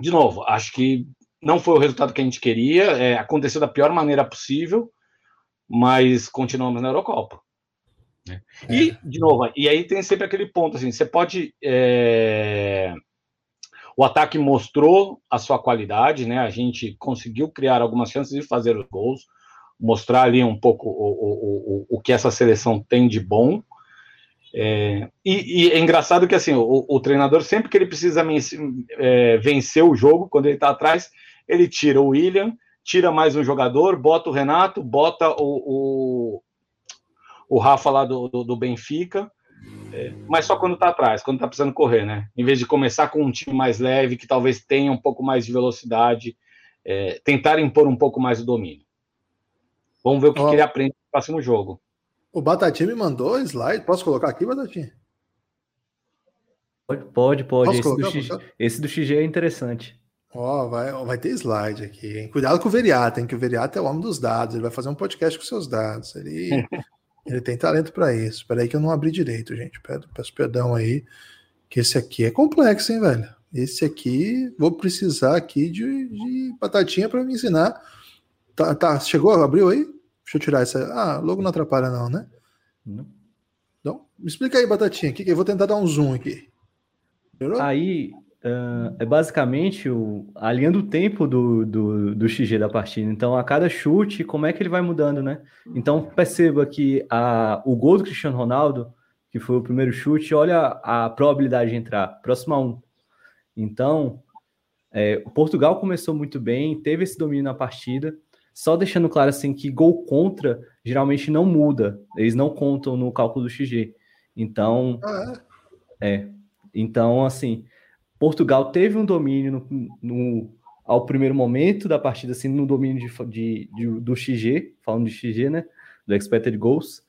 de novo, acho que não foi o resultado que a gente queria, é, aconteceu da pior maneira possível, mas continuamos na Eurocopa. É. E, de novo, e aí tem sempre aquele ponto, assim, você pode... É... O ataque mostrou a sua qualidade, né? A gente conseguiu criar algumas chances de fazer os gols, mostrar ali um pouco o, o, o, o que essa seleção tem de bom, é, e, e, é engraçado que assim o, o, treinador sempre que ele precisa é, vencer o jogo quando ele está atrás ele tira o William tira mais um jogador bota o Renato bota o, o, o Rafa lá do, do, do Benfica é, mas só quando está atrás quando está precisando correr né? Em vez de começar com um time mais leve que talvez tenha um pouco mais de velocidade é, tentar impor um pouco mais o domínio. Vamos ver o que, oh. que ele aprende no próximo jogo o Batatinha me mandou slide. Posso colocar aqui, Batatinha? Pode, pode. pode. Esse, colocar, do X, esse, do XG é interessante. Ó, oh, vai, vai ter slide aqui. Hein? Cuidado com o Veriata, hein? Que o Veriata é o homem dos dados. Ele vai fazer um podcast com seus dados. Ele, ele tem talento para isso. Espera aí que eu não abri direito, gente. Peço perdão aí. Que esse aqui é complexo, hein, velho? Esse aqui, vou precisar aqui de, de batatinha para me ensinar. Tá, tá, chegou? Abriu aí? Deixa eu tirar essa. Ah, logo não atrapalha, não, né? Não. Então, me explica aí, Batatinha, que eu vou tentar dar um zoom aqui. Melhorou? Aí uh, é basicamente o, a linha do tempo do, do, do XG da partida. Então, a cada chute, como é que ele vai mudando, né? Então, perceba que a, o gol do Cristiano Ronaldo, que foi o primeiro chute, olha a probabilidade de entrar, próximo a um. Então, é, o Portugal começou muito bem, teve esse domínio na partida, só deixando claro assim que gol contra geralmente não muda, eles não contam no cálculo do XG. Então, ah, é. é. Então, assim, Portugal teve um domínio no, no, ao primeiro momento da partida, assim, no domínio de, de, de, do XG, falando de XG, né? Do expected goals.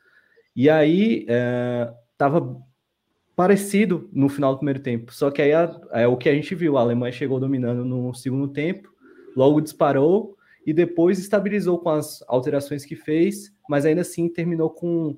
E aí é, tava parecido no final do primeiro tempo. Só que aí é o que a gente viu, a Alemanha chegou dominando no segundo tempo, logo disparou e depois estabilizou com as alterações que fez, mas ainda assim terminou com,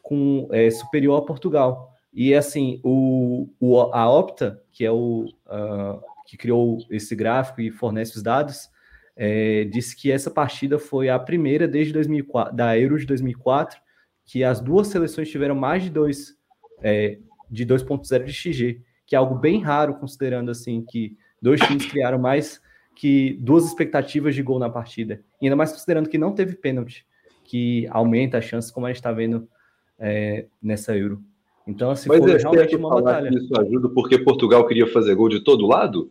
com é, superior a Portugal. E assim, o, o, a Opta, que é o uh, que criou esse gráfico e fornece os dados, é, disse que essa partida foi a primeira desde 2004, da Euro de 2004 que as duas seleções tiveram mais de dois é, de 2.0 de XG, que é algo bem raro considerando assim que dois times criaram mais que duas expectativas de gol na partida. E ainda mais considerando que não teve pênalti, que aumenta a chance, como a gente está vendo é, nessa Euro. Então, assim, Mas foi é realmente uma batalha. Isso ajuda porque Portugal queria fazer gol de todo lado?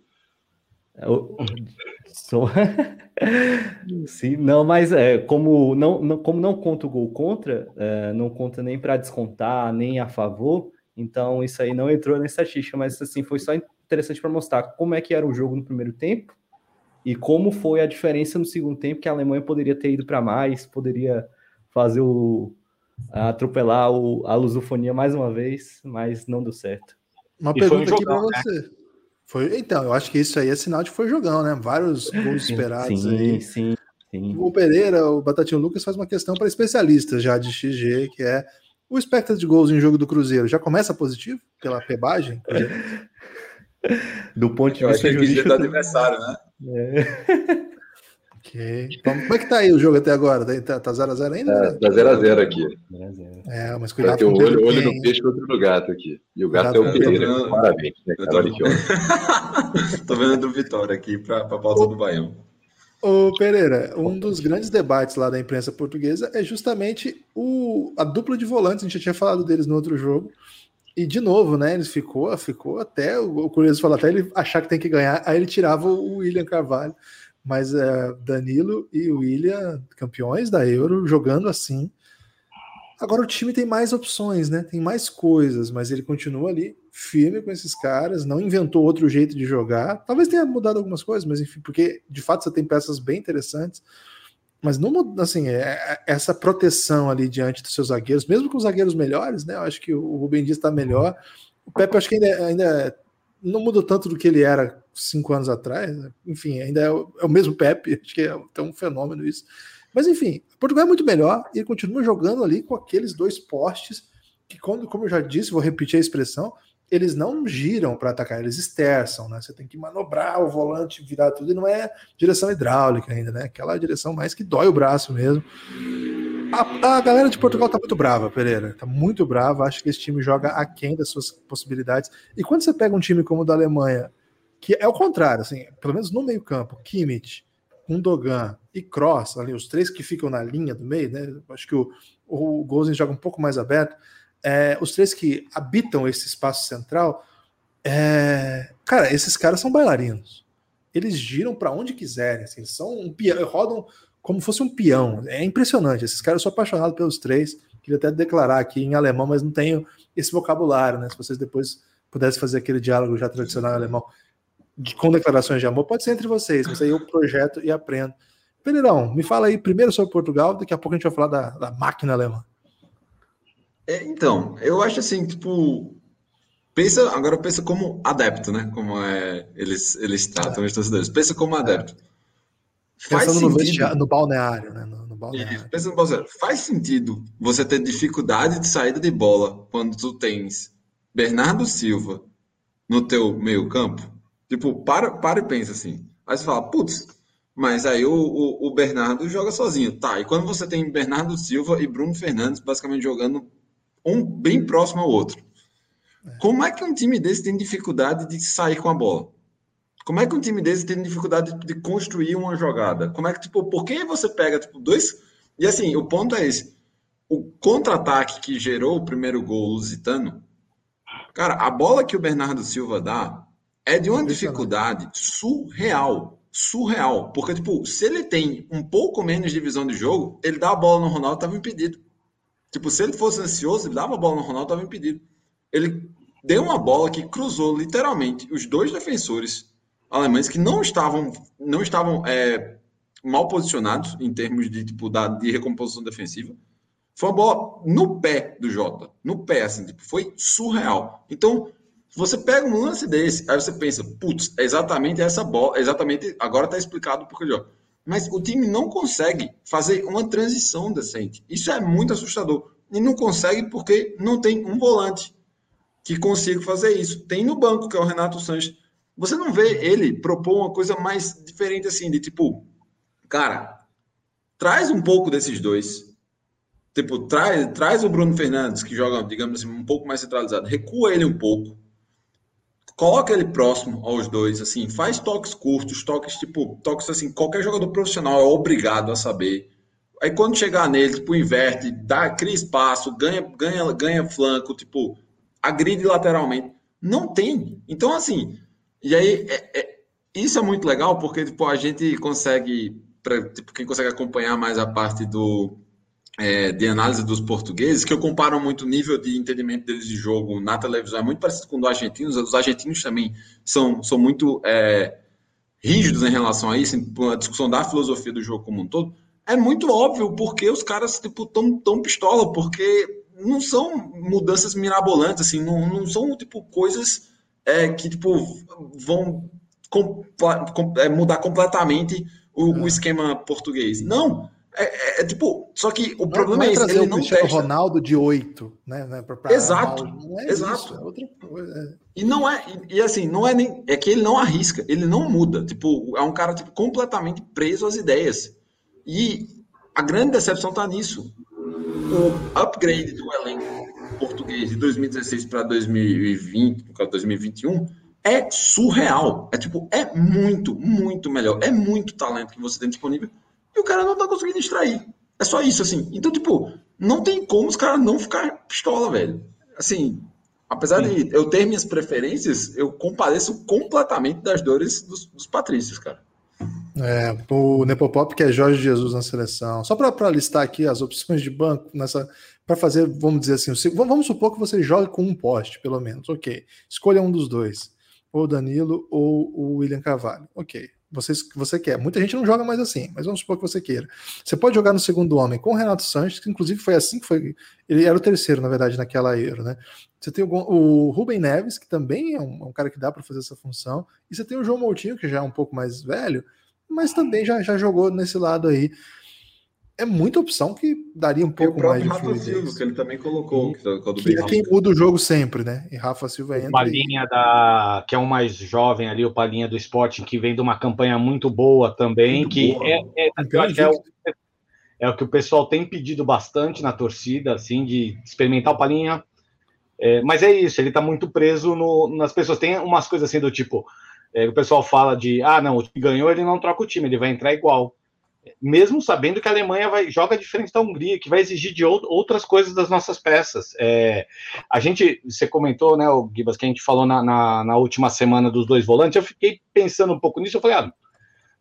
Eu, sou... Sim, não, mas é, como, não, não, como não conta o gol contra, é, não conta nem para descontar, nem a favor, então isso aí não entrou na estatística, mas assim, foi só interessante para mostrar como é que era o jogo no primeiro tempo e como foi a diferença no segundo tempo que a Alemanha poderia ter ido para mais, poderia fazer o atropelar o, a lusofonia mais uma vez, mas não deu certo. Uma e pergunta um aqui para né? você. Foi, então, eu acho que isso aí é sinal de que foi jogão, né? Vários gols esperados sim, aí. Sim, sim. O Pereira, o Batatinho Lucas faz uma questão para especialistas já de XG, que é o expected de gols em jogo do Cruzeiro já começa positivo pela pebagem? do ponto de vista jurídico. do adversário, né? É. ok. Então, como é que tá aí o jogo até agora? Tá 0x0 tá, tá zero ainda? É, tá 0x0 aqui. É, mas cuidado com o olho, olho no peixe e outro no gato aqui. E o gato, gato é o Pereira. Vendo... Parabéns, né, cara? Olha que Tô vendo do Vitória aqui para a pauta do Baião. Ô Pereira, um dos grandes debates lá da imprensa portuguesa é justamente o, a dupla de volantes, a gente já tinha falado deles no outro jogo, e de novo, né? Ele ficou, ficou até o curioso falar até ele achar que tem que ganhar, aí ele tirava o William Carvalho. Mas é, Danilo e o William, campeões da Euro, jogando assim. Agora o time tem mais opções, né? Tem mais coisas, mas ele continua ali firme com esses caras, não inventou outro jeito de jogar. Talvez tenha mudado algumas coisas, mas enfim, porque de fato você tem peças bem interessantes. Mas não assim, é, é, essa proteção ali diante dos seus zagueiros, mesmo com os zagueiros melhores, né? Eu acho que o Rubem Dias está melhor. O Pepe acho que ainda, ainda não mudou tanto do que ele era cinco anos atrás. Né? Enfim, ainda é o, é o, mesmo Pepe, acho que é, é um fenômeno isso. Mas enfim, Portugal é muito melhor e ele continua jogando ali com aqueles dois postes que, quando, como eu já disse, vou repetir a expressão, eles não giram para atacar, eles esterçam, né? Você tem que manobrar o volante, virar tudo, e não é direção hidráulica ainda, né? Aquela direção mais que dói o braço mesmo. A, a galera de Portugal tá muito brava, Pereira. Tá muito brava. Acho que esse time joga aquém das suas possibilidades. E quando você pega um time como o da Alemanha, que é o contrário, assim, pelo menos no meio-campo, Kimmich, Gundogan e Cross, ali, os três que ficam na linha do meio, né? Acho que o, o joga um pouco mais aberto é, os três que habitam esse espaço central, é, cara, esses caras são bailarinos. Eles giram para onde quiserem, assim, são um peão, rodam como fosse um peão. É impressionante. Esses caras eu sou apaixonado pelos três. Queria até declarar aqui em alemão, mas não tenho esse vocabulário, né? Se vocês depois pudessem fazer aquele diálogo já tradicional em alemão de, com declarações de amor, pode ser entre vocês, mas aí eu projeto e aprendo. Pereirão, me fala aí primeiro sobre Portugal, daqui a pouco a gente vai falar da, da máquina alemã. É, então, eu acho assim, tipo, pensa, agora pensa como adepto, né? Como é, eles, eles tratam os torcedores. Pensa como adepto. Faz Pensando sentido, no, no balneário, né? No, no balneário. pensa no balneário. Faz sentido você ter dificuldade de saída de bola quando tu tens Bernardo Silva no teu meio campo? Tipo, para, para e pensa assim. Aí você fala, putz, mas aí o, o, o, Bernardo joga sozinho. Tá, e quando você tem Bernardo Silva e Bruno Fernandes basicamente jogando um bem próximo ao outro. Como é que um time desse tem dificuldade de sair com a bola? Como é que um time desse tem dificuldade de construir uma jogada? Como é que, tipo, por que você pega, tipo, dois... E assim, o ponto é esse. O contra-ataque que gerou o primeiro gol lusitano, cara, a bola que o Bernardo Silva dá é de uma dificuldade surreal. Surreal. Porque, tipo, se ele tem um pouco menos de visão de jogo, ele dá a bola no Ronaldo, estava impedido. Tipo, se ele fosse ansioso, ele dava a bola no Ronaldo, estava impedido. Ele deu uma bola que cruzou literalmente os dois defensores alemães que não estavam, não estavam é, mal posicionados em termos de, tipo, da, de recomposição defensiva. Foi uma bola no pé do Jota. No pé, assim, tipo, foi surreal. Então, você pega um lance desse, aí você pensa, putz, é exatamente essa bola, é exatamente, agora está explicado por que Jota mas o time não consegue fazer uma transição decente. Isso é muito assustador. E não consegue porque não tem um volante que consiga fazer isso. Tem no banco, que é o Renato Sanches. Você não vê ele propor uma coisa mais diferente assim, de tipo, cara, traz um pouco desses dois. Tipo, traz, traz o Bruno Fernandes, que joga, digamos assim, um pouco mais centralizado, recua ele um pouco coloca ele próximo aos dois, assim, faz toques curtos, toques tipo, toques assim, qualquer jogador profissional é obrigado a saber. Aí quando chegar nele, tipo, inverte, dá, cria espaço, ganha, ganha, ganha flanco, tipo, agride lateralmente. Não tem. Então, assim, e aí é, é, isso é muito legal porque tipo, a gente consegue, pra, tipo, quem consegue acompanhar mais a parte do é, de análise dos portugueses, que eu comparo muito o nível de entendimento deles de jogo na televisão, é muito parecido com o dos argentinos. Os argentinos também são, são muito é, rígidos em relação a isso, a discussão da filosofia do jogo como um todo. É muito óbvio porque os caras tipo tão, tão pistola, porque não são mudanças mirabolantes, assim, não, não são tipo coisas é, que tipo vão com, com, é, mudar completamente o, o esquema português. Não, é, é, é, tipo, só que o não, problema não é, é esse, ele não testa. Ronaldo de 8, né? né pra, pra exato, é exato. Isso, é outra coisa. E não é, e, e, assim, não é nem, é que ele não arrisca, ele não muda, tipo, é um cara tipo, completamente preso às ideias. E a grande decepção tá nisso. O upgrade do elenco português de 2016 para 2020, para 2021, é surreal. É tipo, é muito, muito melhor. É muito talento que você tem disponível e o cara não tá conseguindo extrair. É só isso, assim. Então, tipo, não tem como os caras não ficar pistola, velho. Assim, apesar Sim. de eu ter minhas preferências, eu compareço completamente das dores dos, dos patrícios, cara. É, o Nepopop que é Jorge Jesus na seleção. Só para listar aqui as opções de banco nessa para fazer, vamos dizer assim, vamos supor que você jogue com um poste, pelo menos. OK. Escolha um dos dois, ou Danilo ou o William Carvalho. OK. Você, você quer. Muita gente não joga mais assim, mas vamos supor que você queira. Você pode jogar no segundo homem com o Renato Sanches, que inclusive foi assim que foi. Ele era o terceiro, na verdade, naquela Euro, né? Você tem o, o Rubem Neves, que também é um, um cara que dá para fazer essa função. E você tem o João Moutinho, que já é um pouco mais velho, mas também já, já jogou nesse lado aí é muita opção que daria um pouco mais de Rafa Silva, que ele também colocou. Que, que é quem muda o jogo sempre, né? E Rafa Silva entra. O Palinha e... da, que é um mais jovem ali, o Palinha do esporte, que vem de uma campanha muito boa também, muito que boa. É, é, é, o, é, o, que o pessoal tem pedido bastante na torcida, assim, de experimentar o Palinha. É, mas é isso, ele tá muito preso no, nas pessoas. Tem umas coisas assim do tipo, é, o pessoal fala de, ah, não, o time ganhou, ele não troca o time, ele vai entrar igual mesmo sabendo que a Alemanha vai, joga diferente da Hungria, que vai exigir de out, outras coisas das nossas peças. É, a gente, você comentou, né, o Gibas, que a gente falou na, na, na, última semana dos dois volantes, eu fiquei pensando um pouco nisso, eu falei, ah,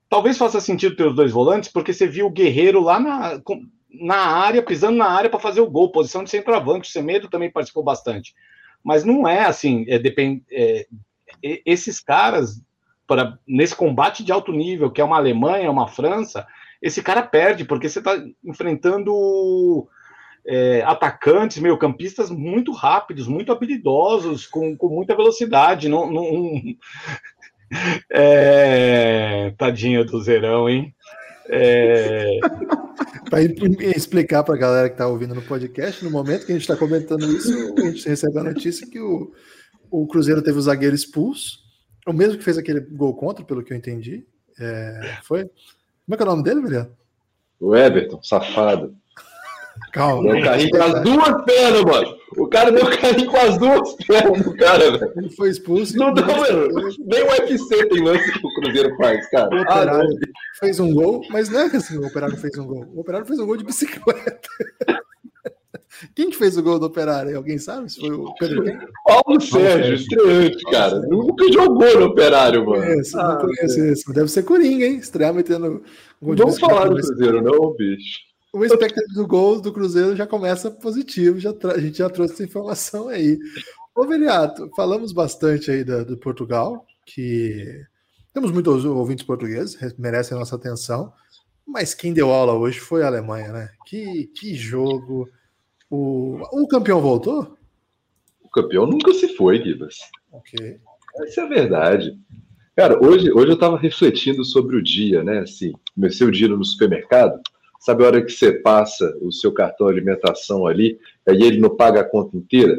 talvez faça sentido ter os dois volantes, porque você viu o Guerreiro lá na, na área, pisando na área para fazer o gol, posição de centroavante, o Semedo também participou bastante. Mas não é assim, é, depend, é, esses caras, para nesse combate de alto nível, que é uma Alemanha, uma França, esse cara perde, porque você está enfrentando é, atacantes, meio-campistas muito rápidos, muito habilidosos, com, com muita velocidade. Não, não... É... Tadinho do Zerão, hein? É... para explicar para a galera que está ouvindo no podcast, no momento que a gente está comentando isso, a gente recebe a notícia que o, o Cruzeiro teve o zagueiro expulso, o mesmo que fez aquele gol contra, pelo que eu entendi. É, foi? Como é que é o nome dele, William? O Everton, safado. Calma. Deu carrinho com as duas pernas, mano. O cara deu carrinho com as duas pernas do cara, velho. Ele foi expulso. Não, não, mano. Nem o UFC tem lance que o Cruzeiro faz, cara. O Operário ah, fez um gol, mas não é que assim o Operário fez um gol. O Operário fez um gol de bicicleta. Quem que fez o gol do Operário? Alguém sabe? Se foi o Pedro? Paulo Sérgio, estreante, cara. Nunca jogou no Operário, mano. Conheço, ah, não conheço é. isso. Deve ser Coringa, hein? Estrear metendo gol de Não falar do Cruzeiro, não, bicho. O expectativa do gol do Cruzeiro já começa positivo, já a gente já trouxe essa informação aí. Ô, Veliato, falamos bastante aí da, do Portugal, que temos muitos ouvintes portugueses, merecem a nossa atenção, mas quem deu aula hoje foi a Alemanha, né? Que, que jogo, o, o campeão voltou? O campeão nunca se foi, Gibas. Ok. Essa é a verdade. Cara, hoje, hoje eu estava refletindo sobre o dia, né? Assim, comecei o dia no supermercado. Sabe a hora que você passa o seu cartão de alimentação ali, aí ele não paga a conta inteira?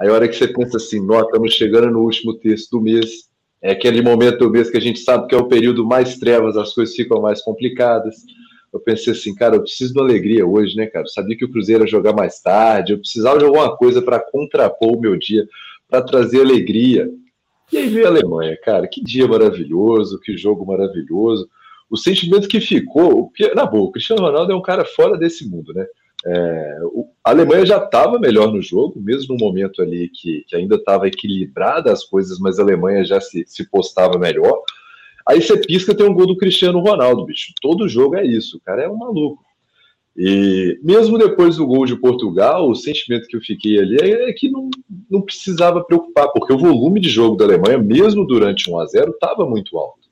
Aí a hora que você pensa assim, nós estamos chegando no último terço do mês, é aquele momento do mês que a gente sabe que é o período mais trevas, as coisas ficam mais complicadas eu pensei assim, cara, eu preciso de alegria hoje, né, cara? Eu sabia que o Cruzeiro ia jogar mais tarde, eu precisava de alguma coisa para contrapor o meu dia, para trazer alegria. E aí veio a Alemanha, cara, que dia maravilhoso, que jogo maravilhoso. O sentimento que ficou, na boa, o Cristiano Ronaldo é um cara fora desse mundo, né? É, a Alemanha já estava melhor no jogo, mesmo no momento ali que, que ainda estava equilibrada as coisas, mas a Alemanha já se, se postava melhor. Aí você pisca tem um gol do Cristiano Ronaldo, bicho. Todo jogo é isso, o cara é um maluco. E mesmo depois do gol de Portugal, o sentimento que eu fiquei ali é que não, não precisava preocupar, porque o volume de jogo da Alemanha, mesmo durante 1 a 0 estava muito alto.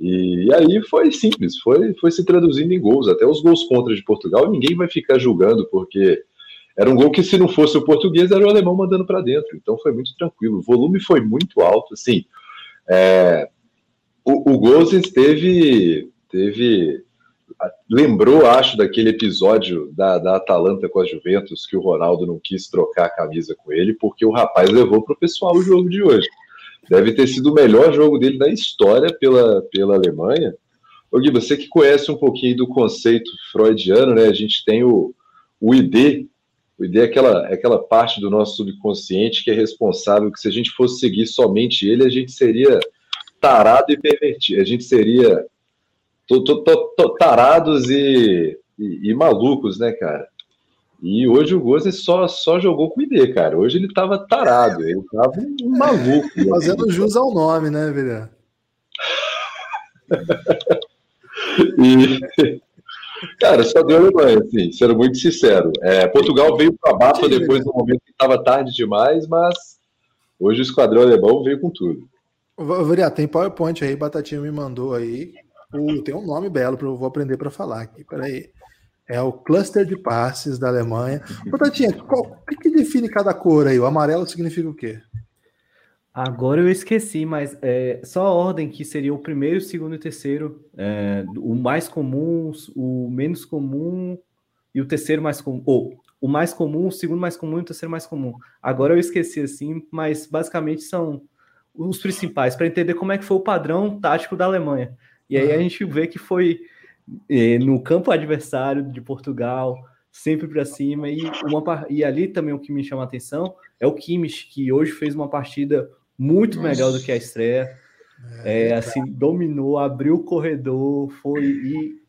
E, aí foi simples, foi, foi se traduzindo em gols. Até os gols contra de Portugal, ninguém vai ficar julgando, porque era um gol que, se não fosse o português, era o alemão mandando para dentro. Então foi muito tranquilo. O volume foi muito alto. Assim, é, o, o Gozens teve, teve. Lembrou, acho, daquele episódio da, da Atalanta com a Juventus, que o Ronaldo não quis trocar a camisa com ele, porque o rapaz levou para o pessoal o jogo de hoje. Deve ter sido o melhor jogo dele da história pela, pela Alemanha. Ô Gui, você que conhece um pouquinho do conceito freudiano, né? A gente tem o, o ID. O ID é aquela, é aquela parte do nosso subconsciente que é responsável que se a gente fosse seguir somente ele, a gente seria tarado e pervertido. A gente seria tarados e, e, e, malucos, né, cara? E hoje o Gozen só, só jogou com ID, cara. Hoje ele tava tarado, ele tava um maluco. Fazendo jus ao nome, né, velho? e, cara, só deu Alemanha, assim, sendo muito sincero. É, Portugal veio para baixo depois do momento que estava tarde demais, mas hoje o esquadrão alemão veio com tudo. Variar, tem PowerPoint aí, Batatinha me mandou aí. Tem um nome belo, eu vou aprender para falar aqui. Peraí. É o cluster de passes da Alemanha. Batatinha, qual, o que, que define cada cor aí? O amarelo significa o quê? Agora eu esqueci, mas é, só a ordem que seria o primeiro, o segundo e o terceiro, é, o mais comum, o menos comum e o terceiro mais comum, ou o mais comum, o segundo mais comum e o terceiro mais comum. Agora eu esqueci assim, mas basicamente são os principais para entender como é que foi o padrão tático da Alemanha. E aí a gente vê que foi é, no campo adversário de Portugal, sempre para cima e uma e ali também o que me chama a atenção é o Kimmich que hoje fez uma partida muito Nossa. melhor do que a estreia. É, é assim, dominou, abriu o corredor, foi e,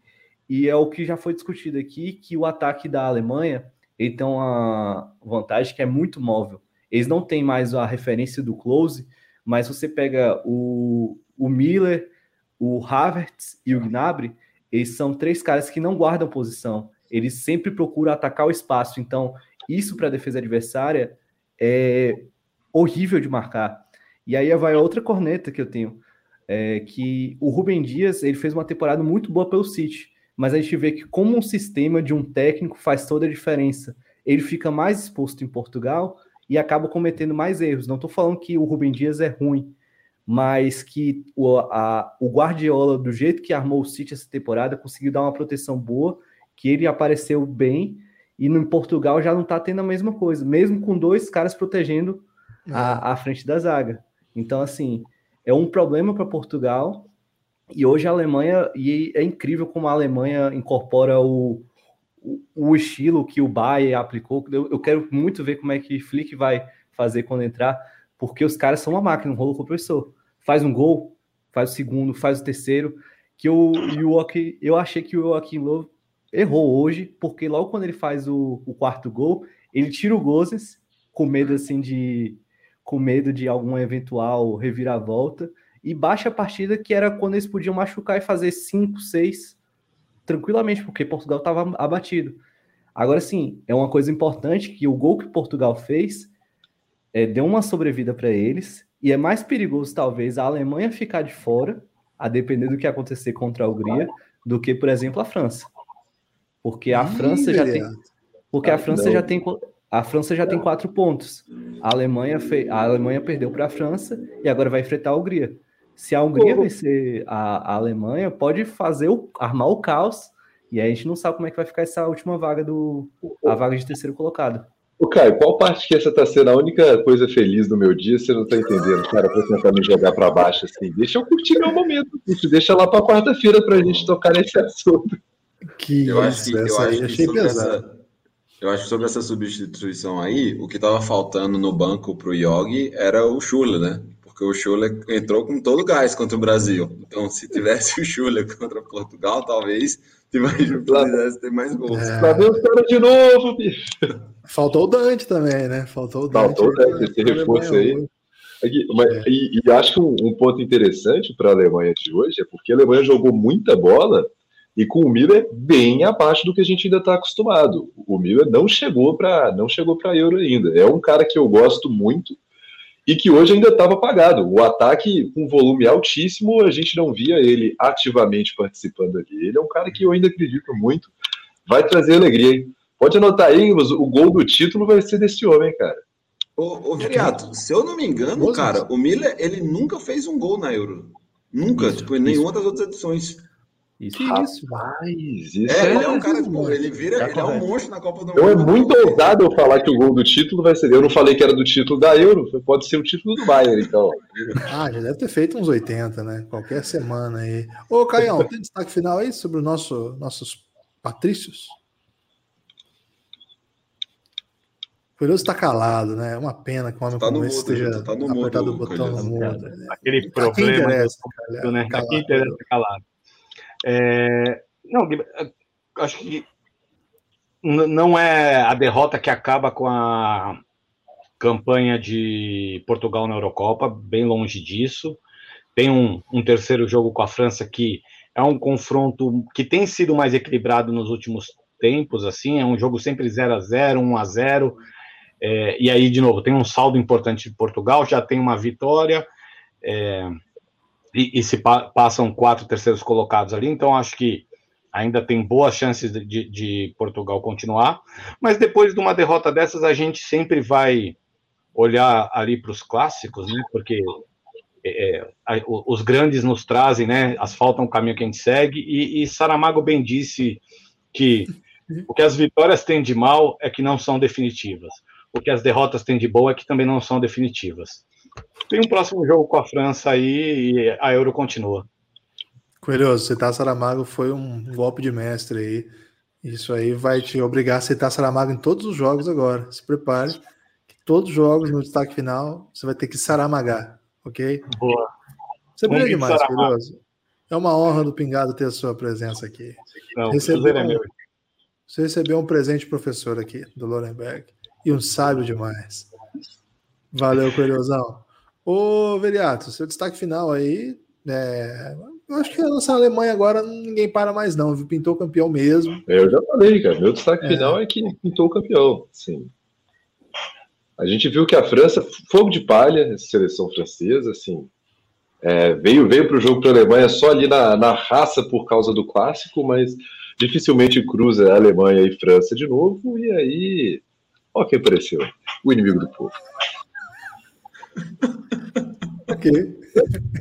e é o que já foi discutido aqui, que o ataque da Alemanha tem uma vantagem que é muito móvel. Eles não têm mais a referência do close, mas você pega o, o Miller, o Havertz e o Gnabry, eles são três caras que não guardam posição. Eles sempre procuram atacar o espaço. Então, isso para a defesa adversária é horrível de marcar. E aí vai outra corneta que eu tenho, é que o Rubem Dias ele fez uma temporada muito boa pelo City, mas a gente vê que como um sistema de um técnico faz toda a diferença. Ele fica mais exposto em Portugal e acaba cometendo mais erros. Não estou falando que o Rubem Dias é ruim, mas que o, a, o Guardiola, do jeito que armou o City essa temporada, conseguiu dar uma proteção boa, que ele apareceu bem, e no Portugal já não está tendo a mesma coisa, mesmo com dois caras protegendo a, a frente da zaga. Então, assim, é um problema para Portugal. E hoje a Alemanha, e é incrível como a Alemanha incorpora o, o, estilo que o Bayern aplicou. Eu, eu, quero muito ver como é que Flick vai fazer quando entrar, porque os caras são uma máquina, um rolo compressor. Faz um gol, faz o segundo, faz o terceiro. Que o Joaquim, eu achei que o Joaquim Lowe errou hoje, porque logo quando ele faz o, o quarto gol, ele tira o Gozes, com medo assim de com medo de alguma eventual reviravolta, e baixa a partida que era quando eles podiam machucar e fazer 5, 6 tranquilamente, porque Portugal estava abatido. Agora sim, é uma coisa importante que o gol que Portugal fez é, deu uma sobrevida para eles, e é mais perigoso talvez a Alemanha ficar de fora, a depender do que acontecer contra a Hungria, do que, por exemplo, a França. Porque a França já tem. Porque a França já tem a França já tem quatro pontos. A Alemanha, fe... a Alemanha perdeu para a França e agora vai enfrentar a Hungria. Se a Hungria vencer a, a Alemanha, pode fazer o... armar o caos. E aí a gente não sabe como é que vai ficar essa última vaga do. a vaga de terceiro colocado. O Caio, qual parte que essa tá sendo a única coisa feliz do meu dia? Você não tá entendendo, cara, pra tentar me jogar para baixo assim. Deixa eu curtir meu momento, bicho. Deixa lá pra quarta-feira pra gente tocar nesse assunto. Que eu acho que, eu acho que sobre essa, eu acho que sobre essa substituição aí, o que estava faltando no banco para o Yogi era o Schula, né? Porque o Schula entrou com todo o gás contra o Brasil. Então, se tivesse o Schula contra Portugal, talvez tivesse ter mais gols. É... Lá vem os caras de novo, bicho. Faltou o Dante também, né? Faltou o Dante. Faltou o Dante, esse reforço aí. Aqui, mas, é. e, e, acho que um, um ponto interessante para a Alemanha de hoje é porque a Alemanha jogou muita bola e com o Miller bem abaixo do que a gente ainda está acostumado. O Miller não chegou para não chegou para Euro ainda. É um cara que eu gosto muito e que hoje ainda estava apagado. O ataque com volume altíssimo, a gente não via ele ativamente participando ali. Ele é um cara que eu ainda acredito muito. Vai trazer alegria, hein? Pode anotar aí, mas o gol do título vai ser desse homem, cara. Ô, ô Viriato, se eu não me engano, cara, o Miller, ele nunca fez um gol na Euro. Nunca, isso, tipo, em nenhuma das outras edições. Isso, que isso. isso é, ele é um cara, pô, ele vira, tá ele é um monstro na Copa do Mundo. Então é muito ousado eu falar que o gol do título vai ser. Eu não falei que era do título da Euro, pode ser o título do Bayern, então. Ah, já deve ter feito uns 80, né? Qualquer semana aí. Ô, Caião, tem destaque final aí sobre o nosso, nossos patrícios? Curioso está calado, né? É uma pena que o homem tá como esse esteja tá no apertado o botão no mudo. Né? Aquele problema. Interessa, do, né? Calado. interessa calado. É, não, acho que não é a derrota que acaba com a campanha de Portugal na Eurocopa, bem longe disso. Tem um, um, terceiro jogo com a França que é um confronto que tem sido mais equilibrado nos últimos tempos, assim, é um jogo sempre 0 a 0 1 a 0 é, e aí, de novo, tem um saldo importante de Portugal, já tem uma vitória, é, e, e, se pa passam quatro terceiros colocados ali, então acho que ainda tem boas chances de, de, de Portugal continuar, mas depois de uma derrota dessas, a gente sempre vai olhar ali para os clássicos, né? Porque é, é os grandes nos trazem, né? Asfaltam o caminho que a gente segue, e, e Saramago bem disse que o que as vitórias têm de mal é que não são definitivas. O que as derrotas têm de boa é que também não são definitivas. Tem um próximo jogo com a França aí e a Euro continua. Coelhoso, citar Saramago foi um golpe de mestre aí. Isso aí vai te obrigar a citar Saramago em todos os jogos agora. Se prepare, que todos os jogos no destaque final você vai ter que saramagar, ok? Boa. Você brilha demais, Coelhoso. É uma honra do Pingado ter a sua presença aqui. Não, recebeu, é meu. Você recebeu um presente professor aqui, do Lorenberg. E um sábio demais. Valeu, Coelhosão. Ô, Veriato, seu destaque final aí. É... Eu acho que a nossa Alemanha agora ninguém para mais, não, viu? Pintou campeão mesmo. Eu já falei, cara. Meu destaque é. final é que pintou o campeão. Sim. A gente viu que a França, fogo de palha, seleção francesa, assim, é, veio veio para o jogo para a Alemanha só ali na, na raça por causa do clássico, mas dificilmente cruza a Alemanha e França de novo, e aí, ó quem apareceu, o inimigo do povo. ok.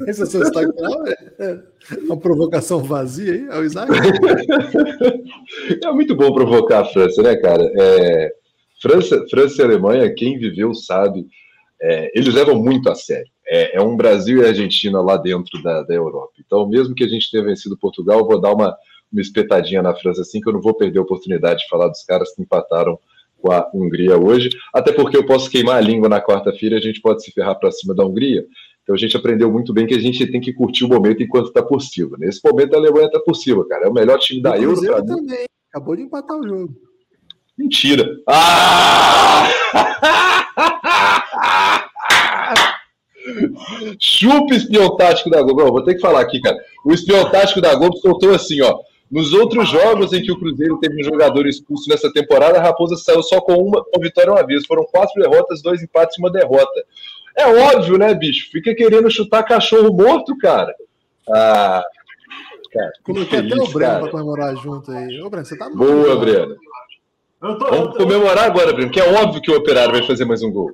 Esse é seu destaque final? É uma provocação vazia aí, é o Isaac? é muito bom provocar a França, né, cara? É, França, França e Alemanha, quem viveu sabe, é, eles levam muito a sério. É, é, um Brasil e Argentina lá dentro da, da Europa. Então, mesmo que a gente tenha vencido Portugal, eu vou dar uma, uma espetadinha na França assim, que eu não vou perder a oportunidade de falar dos caras que empataram com a Hungria hoje, até porque eu posso queimar a língua na quarta-feira e a gente pode se ferrar para cima da Hungria. Então a gente aprendeu muito bem que a gente tem que curtir o momento enquanto está possível. Nesse momento a Alemanha está possível, cara. É o melhor time da Euro mim. também. Acabou de empatar o jogo. Mentira. Ah! Chupa espião tático da Globo. vou ter que falar aqui, cara. O espião tático da Globo soltou assim, ó. Nos outros jogos em que o Cruzeiro teve um jogador expulso nessa temporada, a Raposa saiu só com uma, uma vitória uma vez. Foram quatro derrotas, dois empates e uma derrota. É óbvio, né, bicho? Fica querendo chutar cachorro morto, cara. Ah, cara Coloquei até o Breno para comemorar junto aí. Ô, Breno, você tá Boa, Breno. Tô, Vamos tô... comemorar agora, Breno, que é óbvio que o Operário vai fazer mais um gol.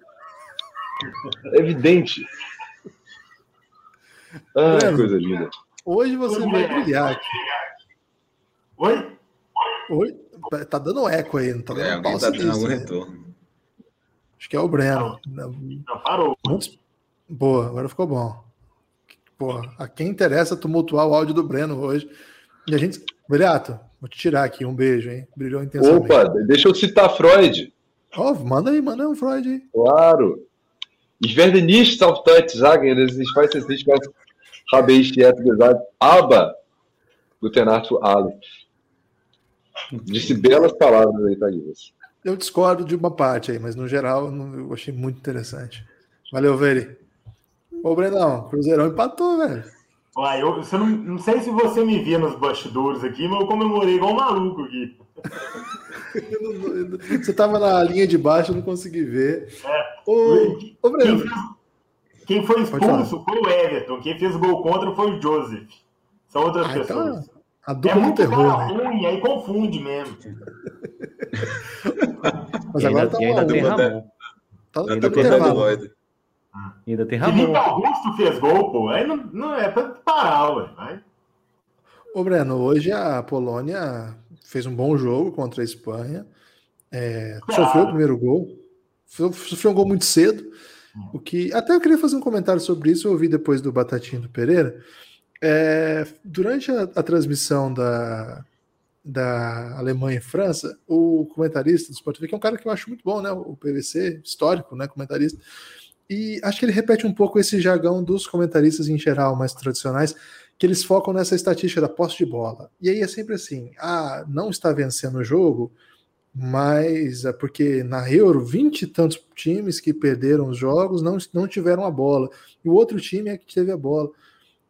É evidente. Ah, Breno, coisa linda. Hoje você vai brilhar aqui. Oi? Oi? Tá dando eco aí, não tá dando é, alguém tá algum né? retorno. Acho que é o Breno. Não, parou. Boa, agora ficou bom. Pô, a quem interessa tumultuar o áudio do Breno hoje. E a gente. Brilhato, vou te tirar aqui. Um beijo, hein? Brilhou intensamente. Opa, deixa eu citar Freud. Oh, manda aí, manda aí um Freud aí. Claro. Ich werde nicht auf Deutsch sagen, ich weiß jetzt nicht, was habe ich jetzt gesagt, aber Guten Nacht, Ali. Disse belas palavras aí, Thaís. Eu discordo de uma parte aí, mas no geral eu achei muito interessante. Valeu, Veri. Ô, Brenão, Cruzeirão empatou, velho. Uai, eu você não, não sei se você me via nos bastidores aqui, mas eu comemorei igual um maluco aqui. você tava na linha de baixo, eu não consegui ver. É. Ô, ô Breno. Quem, fez, quem foi expulso foi o Everton. Quem fez gol contra foi o Joseph. São outras ah, então pessoas. Então, a dupla é muito terror, né? ruim, aí confunde mesmo. Mas agora tá ainda tem Ramon. Tá, ainda tem Ramon. Ainda tem Ramon. Felipe Augusto fez gol, pô. Aí não, não é pra parar, ué. Vai. Ô, Breno, hoje a Polônia fez um bom jogo contra a Espanha. É, sofreu o primeiro gol. Sofreu um gol muito cedo. O que até eu queria fazer um comentário sobre isso. Eu ouvi depois do Batatinho do Pereira. É, durante a, a, transmissão da, da Alemanha e França, o comentarista do Sport TV, que é um cara que eu acho muito bom, né? O PVC, histórico, né? Comentarista. E acho que ele repete um pouco esse jargão dos comentaristas em geral, mais tradicionais, que eles focam nessa estatística da posse de bola. E aí é sempre assim: ah, não está vencendo o jogo, mas é porque na Euro, 20 e tantos times que perderam os jogos não, não tiveram a bola. E o outro time é que teve a bola.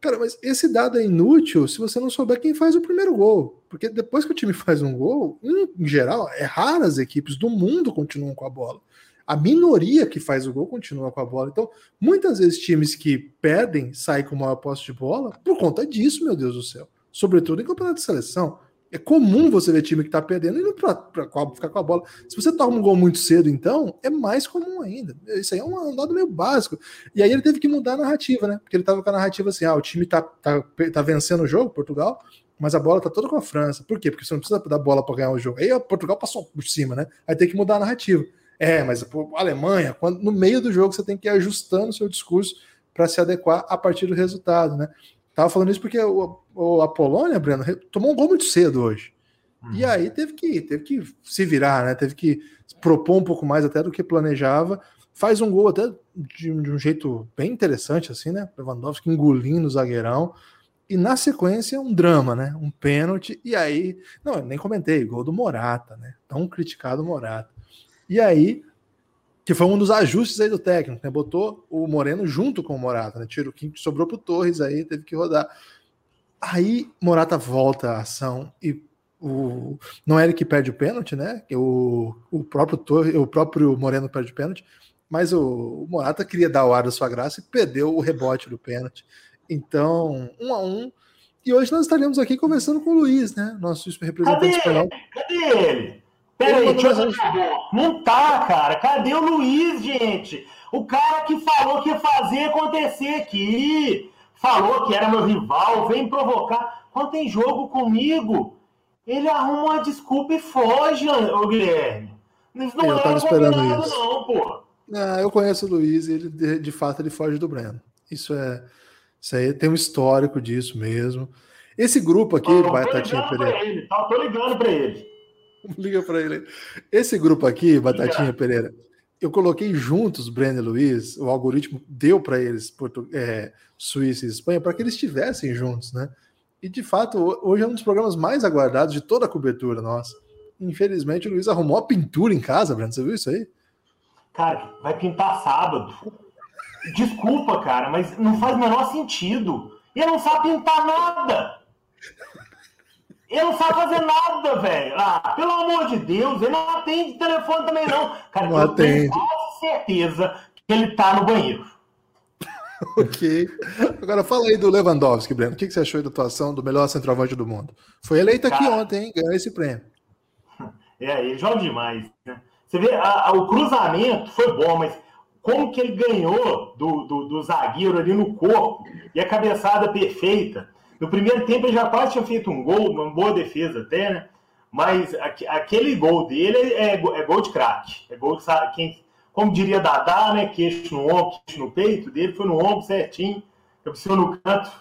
Cara, mas esse dado é inútil se você não souber quem faz o primeiro gol. Porque depois que o time faz um gol, em geral, é raras equipes do mundo continuam com a bola. A minoria que faz o gol continua com a bola. Então, muitas vezes times que perdem saem com maior posse de bola por conta disso, meu Deus do céu. Sobretudo em campeonato de seleção. É comum você ver time que tá perdendo indo pra, pra, ficar com a bola. Se você toma um gol muito cedo, então, é mais comum ainda. Isso aí é um dado meio básico. E aí ele teve que mudar a narrativa, né? Porque ele tava com a narrativa assim: ah, o time tá, tá, tá vencendo o jogo, Portugal, mas a bola tá toda com a França. Por quê? Porque você não precisa dar bola para ganhar o jogo. Aí Portugal passou por cima, né? Aí tem que mudar a narrativa. É, mas a Alemanha, quando, no meio do jogo, você tem que ir ajustando o seu discurso para se adequar a partir do resultado, né? Tava falando isso porque o, o, a Polônia, Breno, tomou um gol muito cedo hoje. Uhum. E aí teve que, teve que se virar, né? Teve que propor um pouco mais até do que planejava. Faz um gol até de, de um jeito bem interessante, assim, né? Lewandowski engolindo o zagueirão. E na sequência, um drama, né? Um pênalti. E aí, não, eu nem comentei, gol do Morata, né? Tão criticado Morata. E aí, que foi um dos ajustes aí do técnico, né? Botou o Moreno junto com o Morata, né? Tiro que sobrou pro Torres aí, teve que rodar. Aí Morata volta à ação e o não é ele que perde o pênalti, né? O, o próprio Torres, o próprio Moreno perde o pênalti, mas o, o Morata queria dar o ar da sua graça e perdeu o rebote do pênalti. Então, um a um. E hoje nós estaremos aqui conversando com o Luiz, né? Nosso representante Cadê espanhol. Cadê ele? Peraí, deixa eu Não tá, cara. Cadê o Luiz, gente? O cara que falou que ia fazer acontecer aqui. Falou que era meu rival, vem provocar. Quando tem jogo comigo, ele arruma uma desculpa e foge, ô Guilherme. Isso não eu é tava esperando isso. não, pô. Ah, eu conheço o Luiz e ele, de, de fato ele foge do Breno. Isso é isso aí tem um histórico disso mesmo. Esse grupo aqui, não, Batatinha Pereira. Ele, tá? Tô ligando para ele. Liga para ele. Esse grupo aqui, Batatinha Pereira, eu coloquei juntos Breno e Luiz, o algoritmo deu para eles Portu é, Suíça e Espanha para que eles estivessem juntos, né? E de fato, hoje é um dos programas mais aguardados de toda a cobertura nossa. Infelizmente, o Luiz arrumou a pintura em casa, Breno. Você viu isso aí? Cara, vai pintar sábado. Desculpa, cara, mas não faz o menor sentido. Ele não sabe pintar nada. Ele não sabe fazer nada, velho. Ah, pelo amor de Deus, ele não atende telefone também, não. Cara, não eu atende. tenho quase certeza que ele tá no banheiro. ok. Agora fala aí do Lewandowski, Breno. O que você achou da atuação do melhor centroavante do mundo? Foi eleito aqui Cara, ontem, hein? Ganhou esse prêmio. É, ele joga demais. Né? Você vê, a, a, o cruzamento foi bom, mas como que ele ganhou do, do, do, zagueiro ali no corpo e a cabeçada perfeita. No primeiro tempo ele já quase tinha feito um gol, uma boa defesa até, né? Mas aquele gol dele é, é gol de craque. É gol de quem, como diria Dadá, né? Queixo no ombro, queixo no peito, dele foi no ombro certinho, cabeceou no canto.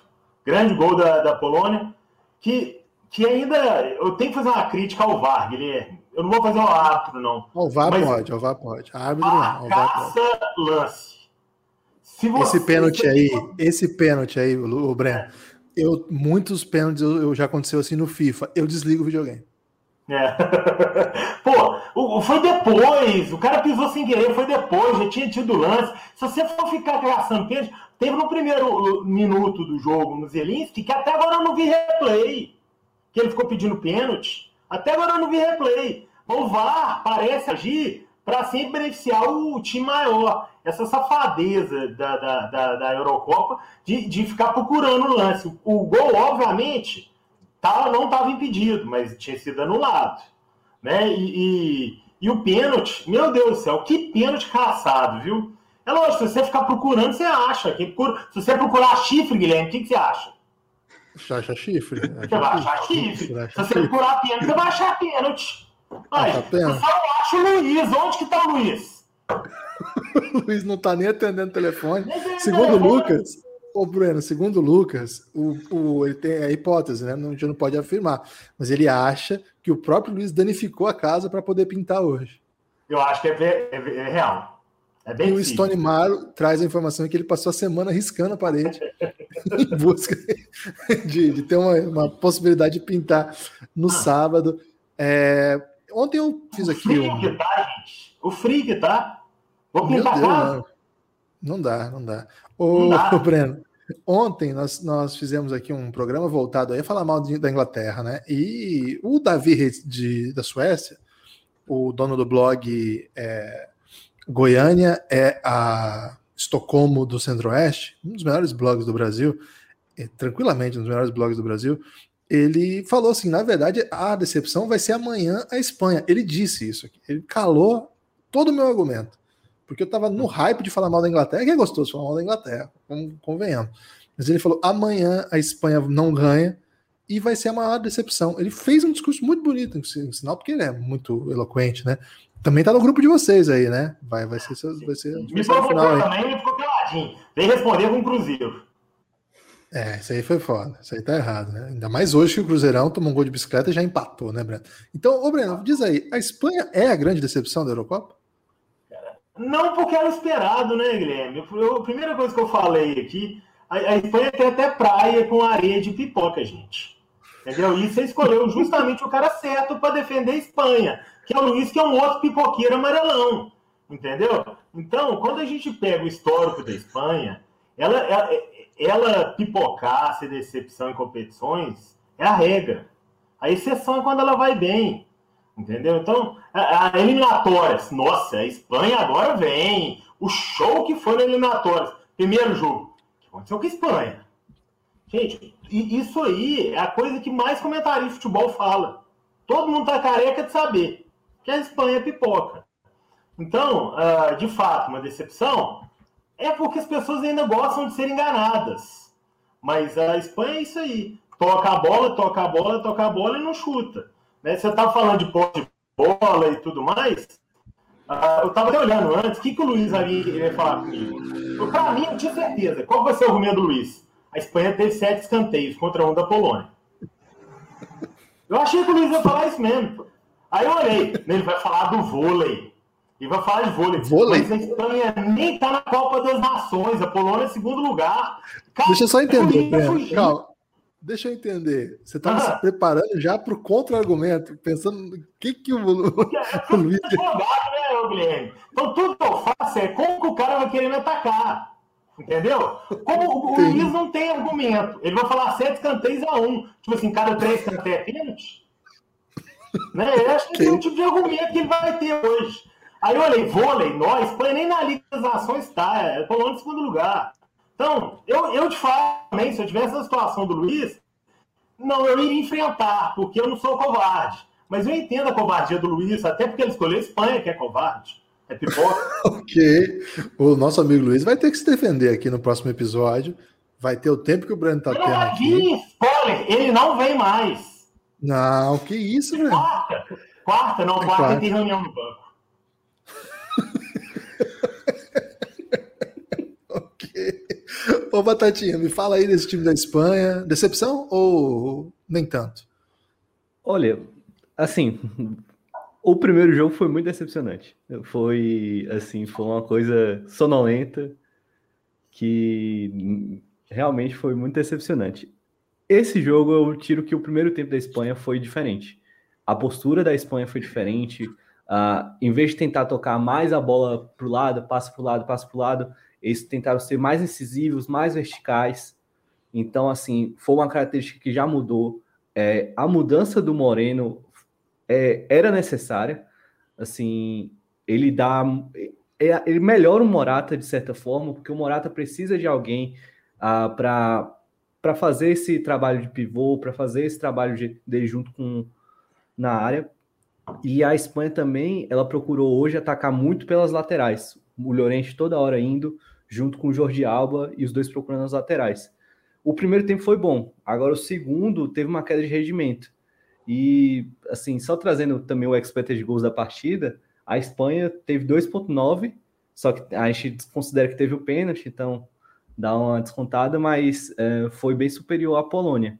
Grande gol da, da Polônia. Que, que ainda eu tenho que fazer uma crítica ao VAR, Guilherme eu não vou fazer o árbitro, não. O VAR pode, o VAR pode. A árbitro não. Pode. lance. esse pênalti aí, esse pênalti aí, o Breno, é. Eu, muitos pênaltis eu, eu, já aconteceu assim no FIFA. Eu desligo o videogame. É. Pô, foi depois. O cara pisou sem querer, foi depois, já tinha tido lance. Se você for ficar caçando pênalti, teve no primeiro minuto do jogo no Zelinski, que até agora eu não vi replay. Que ele ficou pedindo pênalti. Até agora eu não vi replay. O VAR parece agir para sempre beneficiar o time maior. Essa safadeza da, da, da, da Eurocopa de, de ficar procurando o lance. O gol, obviamente, tá, não estava impedido, mas tinha sido anulado. Né? E, e, e, o pênalti, meu Deus do céu, que pênalti caçado, viu? É lógico, se você ficar procurando, você acha. Procura, se você procurar chifre, Guilherme, o que, que você acha? Acha chifre. Você vai achar chifre. Se você procurar pênalti, você vai achar pênalti. Mas, eu só não acho o Luiz. Onde que tá o Luiz? o Luiz não tá nem atendendo o telefone. Segundo o Lucas, ô Breno, segundo o Lucas, o, o, ele tem a hipótese, né? A gente não pode afirmar, mas ele acha que o próprio Luiz danificou a casa para poder pintar hoje. Eu acho que é, é, é real. É bem e o Stone Maro traz a informação que ele passou a semana riscando a parede em busca de, de ter uma, uma, possibilidade de pintar no ah. sábado. É, ontem eu fiz aqui. O frio um... que tá, gente. O que tá. Vou pintar Deus, não. não dá, não dá. Ô, não Breno, ontem nós, nós fizemos aqui um programa voltado aí a falar mal de, da Inglaterra, né? E o Davi de, da Suécia, o dono do blog. É, Goiânia é a Estocolmo do Centro-Oeste, um dos melhores blogs do Brasil, é, tranquilamente um dos melhores blogs do Brasil, ele falou assim: na verdade, a decepção vai ser amanhã a Espanha. Ele disse isso aqui. Ele calou todo o meu argumento. Porque eu tava no hype de falar mal da Inglaterra, que é gostoso falar mal da Inglaterra, convenhamos. Mas ele falou: amanhã a Espanha não ganha e vai ser a maior decepção. Ele fez um discurso muito bonito, em sinal, porque ele é muito eloquente, né? Também tá no grupo de vocês aí, né? Vai, vai ser, vai ser Me provocou também, me ficou peladinho. Vem responder com o Cruzeiro. É, isso aí foi foda. Isso aí tá errado, né? Ainda mais hoje que o Cruzeirão tomou um gol de bicicleta e já empatou, né, Breno? Então, ô Breno, diz aí, a Espanha é a grande decepção da Eurocopa? Não porque era esperado, né, Guilherme? Eu, a primeira coisa que eu falei aqui, a, a, Espanha tem até praia com areia de pipoca, gente. Entendeu? E você escolheu justamente o cara certo para defender a Espanha, que é o Luiz, que é um outro pipoqueiro amarelão. Entendeu? Então, quando a gente pega o histórico da Espanha, ela, ela, ela pipocar, ser decepção em competições, é a regra. A exceção é quando ela vai bem. Entendeu? Então, a, eliminatórias, nossa, a Espanha agora vem. O show que foi na eliminatórias. Primeiro jogo, que aconteceu com a Espanha? Gente, isso aí é a coisa que mais comentarista de futebol fala. Todo mundo tá careca de saber que a Espanha pipoca. Então, uh, de fato, uma decepção é porque as pessoas ainda gostam de ser enganadas. Mas a Espanha é isso aí. Toca a bola, toca a bola, toca a bola e não chuta. Né? Você estava falando de posse de bola e tudo mais. Uh, eu estava até olhando antes, o que, que o Luiz ali ia falar? Para mim, eu tinha certeza. Qual vai ser o argumento do Luiz? A Espanha teve sete escanteios contra um da Polônia. Eu achei que o Luiz ia falar isso mesmo. Aí eu olhei, ele vai falar do vôlei. E vai falar de vôlei. vôlei. Mas a Espanha nem tá na Copa das Nações. A Polônia é segundo lugar. Cara, Deixa eu só entender, Calma. Deixa eu entender. Você estava ah. se preparando já para o contra-argumento, pensando o que, que o, o, é, Luiz. né, Guilherme? Então tudo que eu faço é como que o cara vai querer me atacar. Entendeu? Como o Luiz não tem argumento. Ele vai falar sete canteiros a um. Tipo assim, cada três canteiros é pênalti. Né? Eu acho que okay. é o tipo de argumento que ele vai ter hoje. Aí eu olhei, vôlei, nós, Espanha nem na Liga das Nações está, é Polônia em segundo lugar. Então, eu, eu de fato, também, se eu tivesse a situação do Luiz, não, eu iria enfrentar, porque eu não sou covarde. Mas eu entendo a covardia do Luiz, até porque ele escolheu a Espanha, que é covarde. É pipoca. ok. O nosso amigo Luiz vai ter que se defender aqui no próximo episódio. Vai ter o tempo que o Breno tá tendo aqui. Spoiler, ele não vem mais. Não, que isso, velho. Quarta. Quarta, não, é quarta, quarta tem reunião no banco. Ô, Batatinha, me fala aí desse time da Espanha. Decepção ou nem tanto? Olha, assim, o primeiro jogo foi muito decepcionante. Foi, assim, foi uma coisa sonolenta que realmente foi muito decepcionante. Esse jogo eu tiro que o primeiro tempo da Espanha foi diferente. A postura da Espanha foi diferente. Uh, em vez de tentar tocar mais a bola para o lado, passa para o lado, passa para o lado, eles tentaram ser mais incisivos, mais verticais. Então, assim, foi uma característica que já mudou. É, a mudança do Moreno é, era necessária. Assim, ele dá. É, ele melhora o Morata de certa forma, porque o Morata precisa de alguém ah, para fazer esse trabalho de pivô, para fazer esse trabalho de, de junto com na área. E a Espanha também, ela procurou hoje atacar muito pelas laterais. O Llorente toda hora indo, junto com o Jorge Alba e os dois procurando as laterais. O primeiro tempo foi bom, agora o segundo teve uma queda de rendimento. E, assim, só trazendo também o expected goals da partida, a Espanha teve 2,9, só que a gente considera que teve o pênalti, então dá uma descontada, mas é, foi bem superior à Polônia.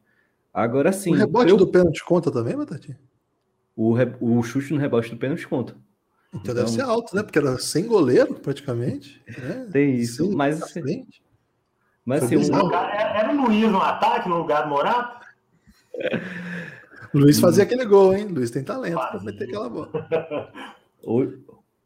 Agora sim. O rebote eu... do pênalti conta também, Matati? O, re... o chute no rebote do pênalti conta. Então, então, deve ser alto, né? Porque era sem goleiro, praticamente. Né? Tem isso, sem mas. Assim, mas assim, um... Era o Luiz no ataque no lugar do Morato? O Luiz fazia aquele gol, hein? O Luiz tem talento para meter aquela bola.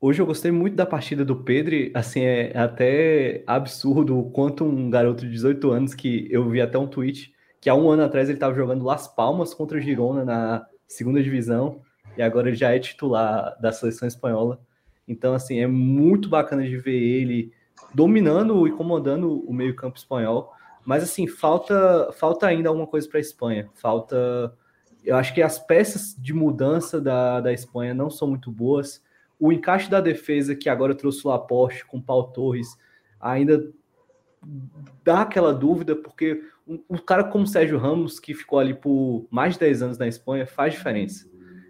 Hoje eu gostei muito da partida do Pedro, assim, é até absurdo o quanto um garoto de 18 anos, que eu vi até um tweet, que há um ano atrás ele estava jogando Las Palmas contra o Girona na segunda divisão, e agora ele já é titular da seleção espanhola. Então, assim, é muito bacana de ver ele dominando e comandando o meio-campo espanhol. Mas, assim, falta, falta ainda alguma coisa para a Espanha. Falta. Eu acho que as peças de mudança da, da Espanha não são muito boas. O encaixe da defesa, que agora trouxe o Laporte com o Paulo Torres, ainda dá aquela dúvida, porque um, um, cara como Sérgio Ramos, que ficou ali por mais de 10 anos na Espanha, faz diferença.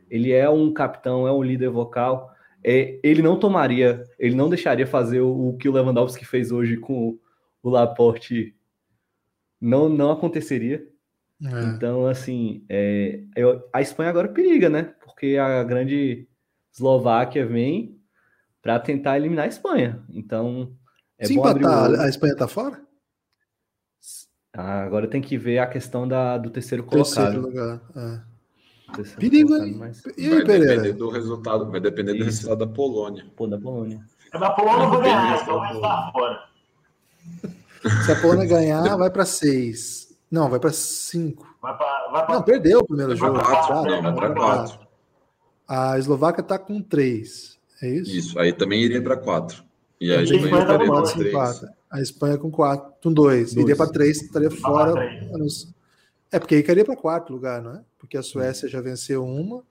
Ele é um capitão, é um líder vocal. É, ele não tomaria, ele não deixaria fazer o, o que o Lewandowski fez hoje com o Laporte. Não, não aconteceria. É. Então, assim, é, a Espanha agora periga, né? Porque a grande Eslováquia vem para tentar eliminar a Espanha. Então, é Se empatar, a Espanha tá fora? Ah, agora tem que ver a questão da, do terceiro colocado. Terceiro lugar, é. Perigo, hein? Mas... E aí, vai Pereira? depender do resultado, vai depender Isso. do resultado da Polônia. Pô, da Polônia. Da Polônia eu vou ganhar, então vai estar fora. Se a Polônia ganhar, vai para seis. Não, vai para cinco. Vai pra, vai pra... Não, perdeu o primeiro vai jogo. Quatro, quatro, não, vai para quatro. A Eslováquia tá com três. É isso? Isso, aí também iria para quatro. E a Espanha, Espanha estaria com 3. A Espanha com 4, com 2. Iria para 3, estaria fora. É, porque aí cairia para quarto lugar, não é? Porque a Suécia já venceu uma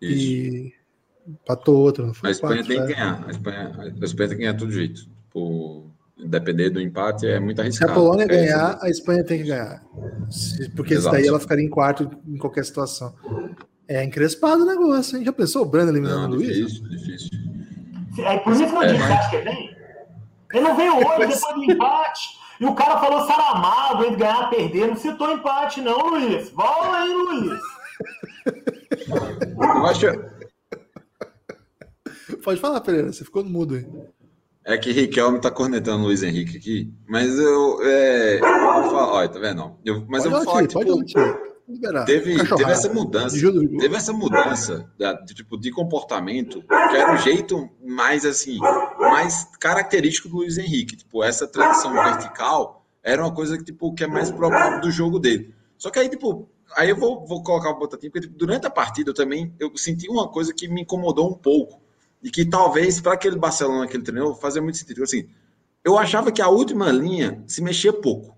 Isso. e empatou outra. Não foi a Espanha quatro, tem que ganhar. A Espanha, a Espanha tem que ganhar todo jeito. Por depender do empate é muito arriscado. Se a Polônia ganhar, a Espanha tem que ganhar. Porque isso daí ela ficaria em quarto em qualquer situação. É encrespado o negócio, hein? Já pensou o Brando eliminando o Luiz? Difícil, difícil. É por isso que eu é, disse, mas... que vem. Ele não veio hoje, depois do empate. E o cara falou Saramado, entre ganhar e perder. Não citou empate, não, Luiz. Bola aí, Luiz. Eu acho. Pode falar, Pereira, você ficou no mudo aí. É que Riquelme tá cornetando o Luiz Henrique aqui, mas eu. É, eu vou falar, olha, tá vendo? Eu, mas pode eu vou falar, tipo. Teve, teve essa mudança. Teve essa mudança de, tipo, de comportamento, que era o jeito mais assim, mais característico do Luiz Henrique. Tipo, essa transição vertical era uma coisa que, tipo, que é mais própria do jogo dele. Só que aí, tipo, aí eu vou, vou colocar o botatinho, porque tipo, durante a partida eu também eu senti uma coisa que me incomodou um pouco. E que talvez, para aquele Barcelona que ele treinou, fazia muito sentido. Assim, eu achava que a última linha se mexia pouco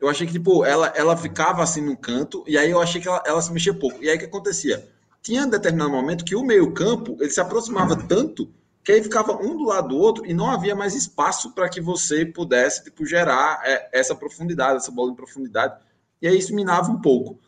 eu achei que, tipo, ela, ela ficava assim no canto, e aí eu achei que ela, ela se mexia pouco. E aí o que acontecia? Tinha um determinado momento que o meio-campo ele se aproximava tanto que aí ficava um do lado do outro e não havia mais espaço para que você pudesse tipo, gerar é, essa profundidade, essa bola em profundidade. E aí isso minava um pouco.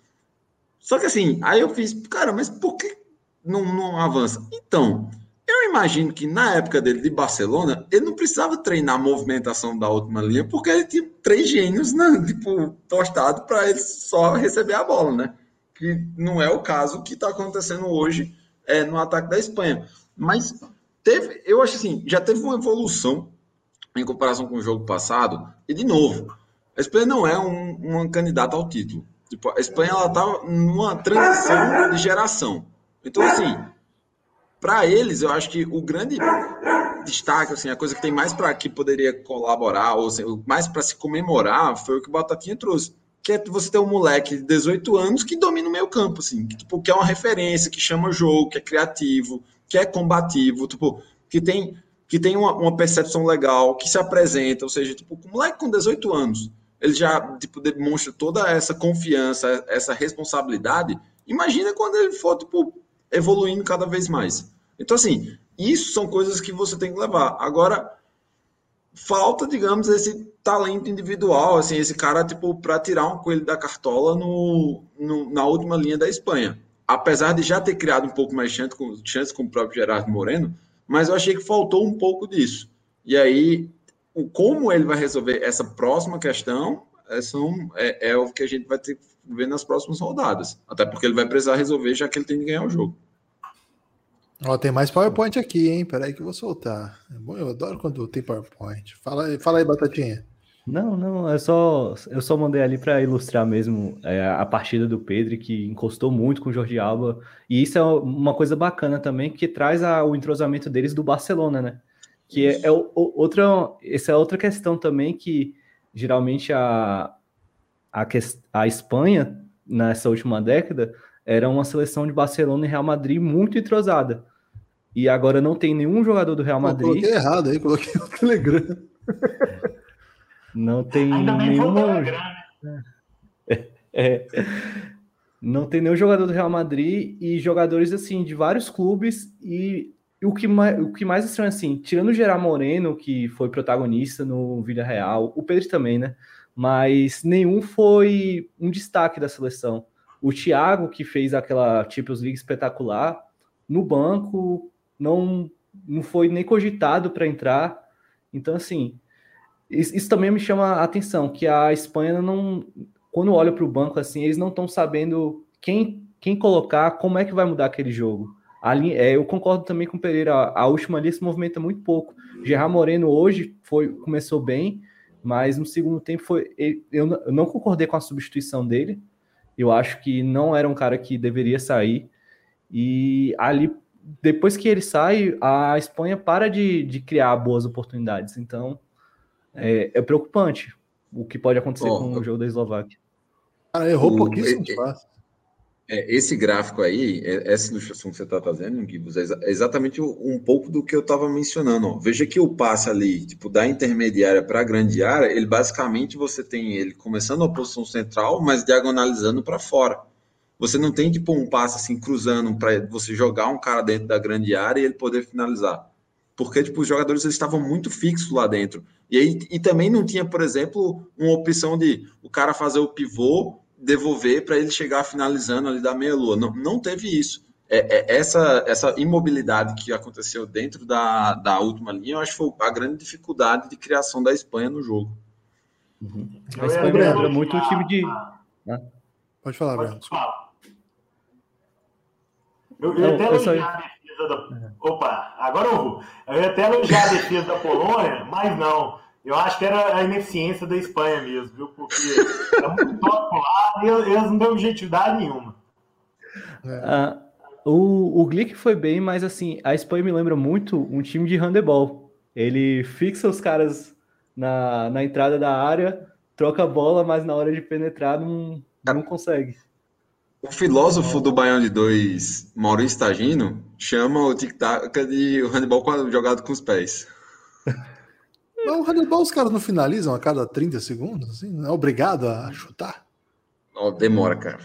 Só que assim, aí eu fiz, cara, mas por que não, não avança? Então, eu imagino que na época dele de Barcelona, ele não precisava treinar a movimentação da última linha, porque ele tinha três gênios, né, tipo, tostado para ele só receber a bola, né? Que não é o caso que está acontecendo hoje é, no ataque da Espanha. Mas teve, eu acho assim, já teve uma evolução em comparação com o jogo passado, e de novo, a Espanha não é um, uma candidata ao título. Tipo, a Espanha ela tá numa transição de geração. Então, assim, para eles, eu acho que o grande destaque, assim, a coisa que tem mais para que poderia colaborar, ou assim, mais para se comemorar, foi o que o Batatinha trouxe. Que é você ter um moleque de 18 anos que domina o meio campo, assim, que, tipo, que é uma referência, que chama jogo, que é criativo, que é combativo, tipo, que tem, que tem uma, uma percepção legal, que se apresenta, ou seja, tipo, um moleque com 18 anos, ele já tipo, demonstra toda essa confiança, essa responsabilidade. Imagina quando ele for tipo, evoluindo cada vez mais. Então, assim, isso são coisas que você tem que levar. Agora, falta, digamos, esse talento individual, assim, esse cara, tipo, para tirar um coelho da cartola no, no, na última linha da Espanha. Apesar de já ter criado um pouco mais chance com, chance com o próprio Gerardo Moreno, mas eu achei que faltou um pouco disso. E aí, o, como ele vai resolver essa próxima questão é, são, é, é o que a gente vai ter que ver nas próximas rodadas. Até porque ele vai precisar resolver, já que ele tem que ganhar o jogo. Ó, tem mais PowerPoint aqui, hein? Peraí que eu vou soltar. É bom, eu adoro quando tem PowerPoint. Fala, fala aí, Batatinha. Não, não, é só, eu só mandei ali para ilustrar mesmo é, a partida do Pedro, que encostou muito com o Jorge Alba. E isso é uma coisa bacana também, que traz a, o entrosamento deles do Barcelona, né? Que é, é o, outra, essa é outra questão também que geralmente a, a, a Espanha, nessa última década, era uma seleção de Barcelona e Real Madrid muito entrosada. E agora não tem nenhum jogador do Real Madrid. Pô, coloquei errado aí, coloquei o Telegram. Não tem Ainda nenhuma. né? É, não tem nenhum jogador do Real Madrid e jogadores assim de vários clubes e, e o que mais, o que mais estranho assim, tirando o Gerard Moreno que foi protagonista no Vila Real, o Pedro também, né? Mas nenhum foi um destaque da seleção. O Thiago que fez aquela Champions League espetacular no banco não não foi nem cogitado para entrar. Então assim, isso, também me chama a atenção que a Espanha não quando olha para o banco assim, eles não estão sabendo quem, quem colocar, como é que vai mudar aquele jogo. Ali, é, eu concordo também com o Pereira, a, a última ali se movimenta muito pouco. Gerard Moreno hoje foi, começou bem, mas no segundo tempo foi. eu, eu não concordei com a substituição dele. Eu acho que não era um cara que deveria sair. E ali, depois que ele sai, a Espanha para de, de criar boas oportunidades. Então, é, é preocupante o que pode acontecer com o jogo da Eslováquia. Cara, errou O- pouquíssimos e- e- passes. É, esse gráfico aí, é- essa ilustração que você está fazendo, Gibbs, é exa- é exatamente um pouco do que eu estava mencionando. ó. Veja que o passe ali, tipo, da intermediária para a grande área, ele basicamente você tem ele começando a posição central, mas diagonalizando para fora. Você não tem tipo um passe assim cruzando para você jogar um cara dentro da grande área e ele poder finalizar. Porque tipo, os jogadores eles estavam muito fixos lá dentro. E aí e também não tinha, por exemplo, uma opção de o cara fazer o pivô devolver para ele chegar finalizando ali da meia-lua. Não, não teve isso. É, é- essa, essa imobilidade que aconteceu dentro da, da última linha, eu acho que foi a grande dificuldade de criação da Espanha no jogo. A Espanha lembra muito o time de. Pode falar, Pode Breno. falar. Eu, eu ia até eu só- da. Opa, agora eu vou. Eu ia até elogiar a defesa da Polônia, mas não. Eu acho que era a ineficiência da Espanha mesmo, viu? Porque é muito top pro lado e eles não dão objetividade nenhuma. Ah, o, o Glick foi bem, mas assim, a Espanha me lembra muito um time de handebol. Ele fixa os caras na, na entrada da área, troca a bola, mas na hora de penetrar não, não consegue. O filósofo do Baião de 2, Maurício Tagino, chama o tic-tac de handebol com- jogado com os pés. Mas o handebol os caras não finalizam a cada 30 segundos? Assim? Não é obrigado a chutar? Ó, demora, cara.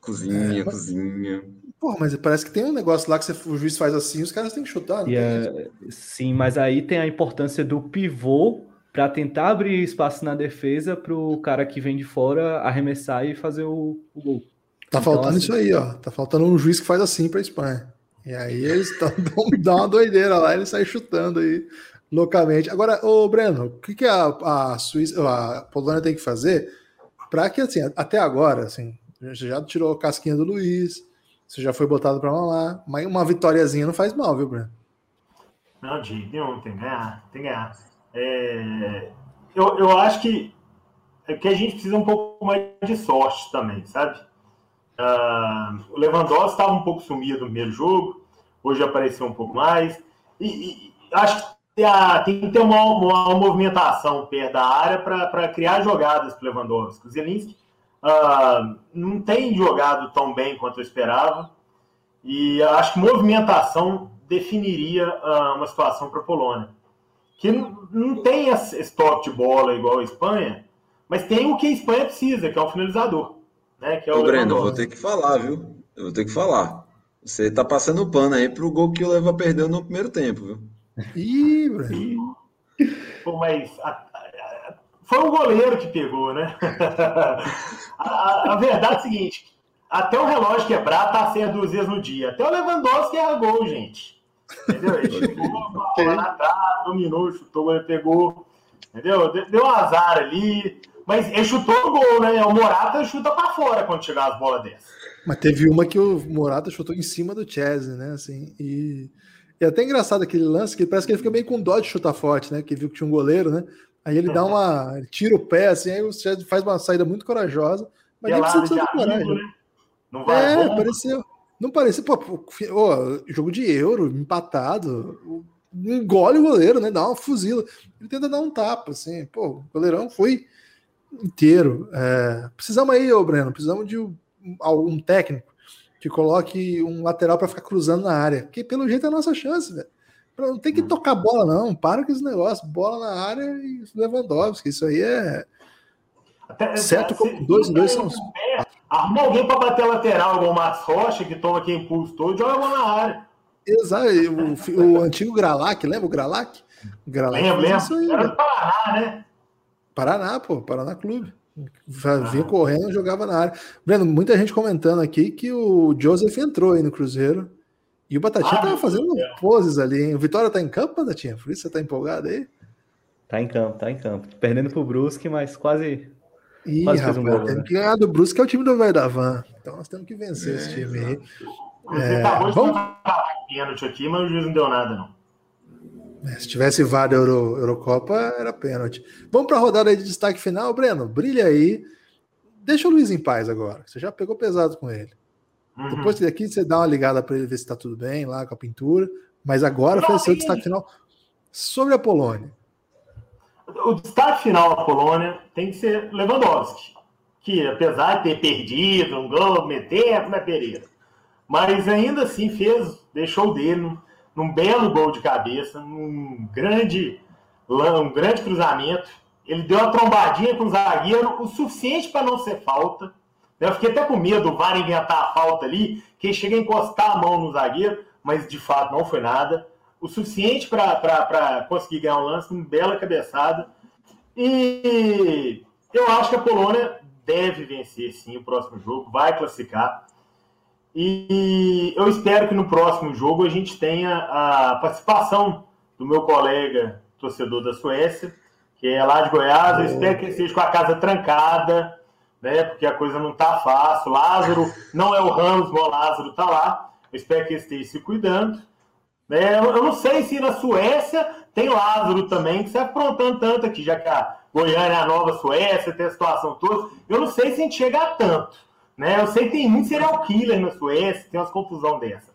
Cozinha, cozinha. Porra, mas parece que tem um negócio lá que você- o juiz faz assim, os caras têm que chutar. não E, tem é, sim, mas aí tem a importância do pivô para tentar abrir espaço na defesa para o cara que vem de fora arremessar e fazer o, o gol. Tá Então, faltando assim- isso aí, ó. Tá faltando um juiz que faz assim pra Espanha. E aí eles tão, dão, dão uma doideira lá, ele sai chutando aí loucamente. Agora, ô Breno, o que, que a, a Suíça, a Polônia tem que fazer para que, assim, até agora, assim, você já tirou a casquinha do Luiz, você já foi botado pra lá, mas uma vitóriazinha não faz mal, viu, Breno? Não, de nenhum, tem que ganhar, tem que ganhar. É, eu, eu acho que, é que a gente precisa um pouco mais de sorte também, sabe? Ah, o Lewandowski estava um pouco sumido no primeiro jogo, hoje apareceu um pouco mais. E, e acho que tem, a- tem que ter uma, uma movimentação perto da área para criar jogadas para o Lewandowski. O Zelinski ah, não tem jogado tão bem quanto eu esperava. E acho que movimentação definiria ah, uma situação para a Polônia. Que não, tem esse toque de bola igual a Espanha, mas tem o que a Espanha precisa, que é um finalizador. Né, que é o Ô, Breno, eu vou ter que falar, viu? Eu vou ter que falar. Você tá passando pano aí pro gol que o Leva perdeu no primeiro tempo, viu? Ih, Breno. Pô, mas a- a- foi o goleiro que pegou, né? a, a- a verdade é a seguinte: até o relógio quebrar tá sem duas vezes no dia. Até o Lewandowski erra gol, gente. Entendeu? Ele chegou, a bola na trave, dominou, chutou, goleiro pegou. Entendeu? Deu- Deu um azar ali. Mas ele chutou o gol, né? O Morata chuta pra fora quando chegar as bolas dessas. Mas teve uma que o Morata chutou em cima do Chelsea, né? Assim, e, e é até engraçado aquele lance que parece que ele fica meio com dó de chutar forte, né? Que viu que tinha um goleiro, né? Aí ele dá uma. Ele tira o pé, assim, aí o Chelsea faz uma saída muito corajosa, mas nem Pelado precisa de amigo, coragem. né? Não vai É, bom. pareceu. Não parecia, pô, pô, jogo de euro, empatado, engole o goleiro, né? Dá uma fuzila. Ele tenta dar um tapa, assim, pô, o goleirão foi inteiro. É, precisamos aí, ô Breno, precisamos de um, algum técnico que coloque um lateral para ficar cruzando na área. Que pelo jeito é a nossa chance, velho. Não tem que tocar bola, não. Para com esse negócio. Bola na área e Lewandowski. Isso aí é. Até, certo, como dois e dois são. Arruma alguém para bater lateral, igual o Max Rocha, que toma aqui impulso todo, joga a bola na área. Exato. O, o antigo Gralac, lembra o Gralac? Gralac lembro, lembro. Era do Paraná, né? Paraná, pô. Paraná Clube. Vinha ah. correndo, jogava na área. Breno, muita gente comentando aqui que o Joseph entrou aí no Cruzeiro. E o Batatinha ah, tava fazendo poses ali, hein? O Vitória tá em campo, Batatinha? Por isso você tá empolgado aí? Tá em campo, tá em campo. Perdendo pro Brusque, mas quase. Ih, quase rapaz, um gol, tem né? que ganhar do Brusque, que é o time do Vai da Van. Então nós temos que vencer é, esse time aí. Você é, acabou vamos... de pênalti aqui, mas o juiz não deu nada, não. É, se tivesse VAR da Euro, Eurocopa, era pênalti. Vamos para a rodada de destaque final. Breno, brilha aí. Deixa o Luiz em paz agora. Você já pegou pesado com ele. Uhum. Depois daqui você dá uma ligada para ele ver se está tudo bem lá com a pintura. Mas agora foi o seu destaque final sobre a Polônia. O destaque final da Polônia tem que ser Lewandowski, que apesar de ter perdido um gol, meter na Pereira, mas ainda assim fez, deixou dele num belo gol de cabeça, num grande, um grande cruzamento. Ele deu uma trombadinha com o zagueiro, o suficiente para não ser falta. Eu fiquei até com medo do VAR inventar a falta ali, que chega a encostar a mão no zagueiro, mas de fato não foi nada. O suficiente para conseguir ganhar um lance, uma bela cabeçada. E eu acho que a Polônia deve vencer sim o próximo jogo, vai classificar. E eu espero que no próximo jogo a gente tenha a participação do meu colega torcedor da Suécia, que é lá de Goiás. Eu espero que ele esteja com a casa trancada, né? Porque a coisa não tá fácil. Lázaro não é o Ramos, mas o Lázaro tá lá. Eu espero que ele esteja se cuidando. Né? Eu não sei se na Suécia tem Lázaro também, que se aprontando tanto aqui, já que a Goiânia é a nova Suécia, tem a situação toda. Eu não sei se a gente chega a tanto. Né? Eu sei que tem muito serial killer na Suécia, tem umas confusão dessa.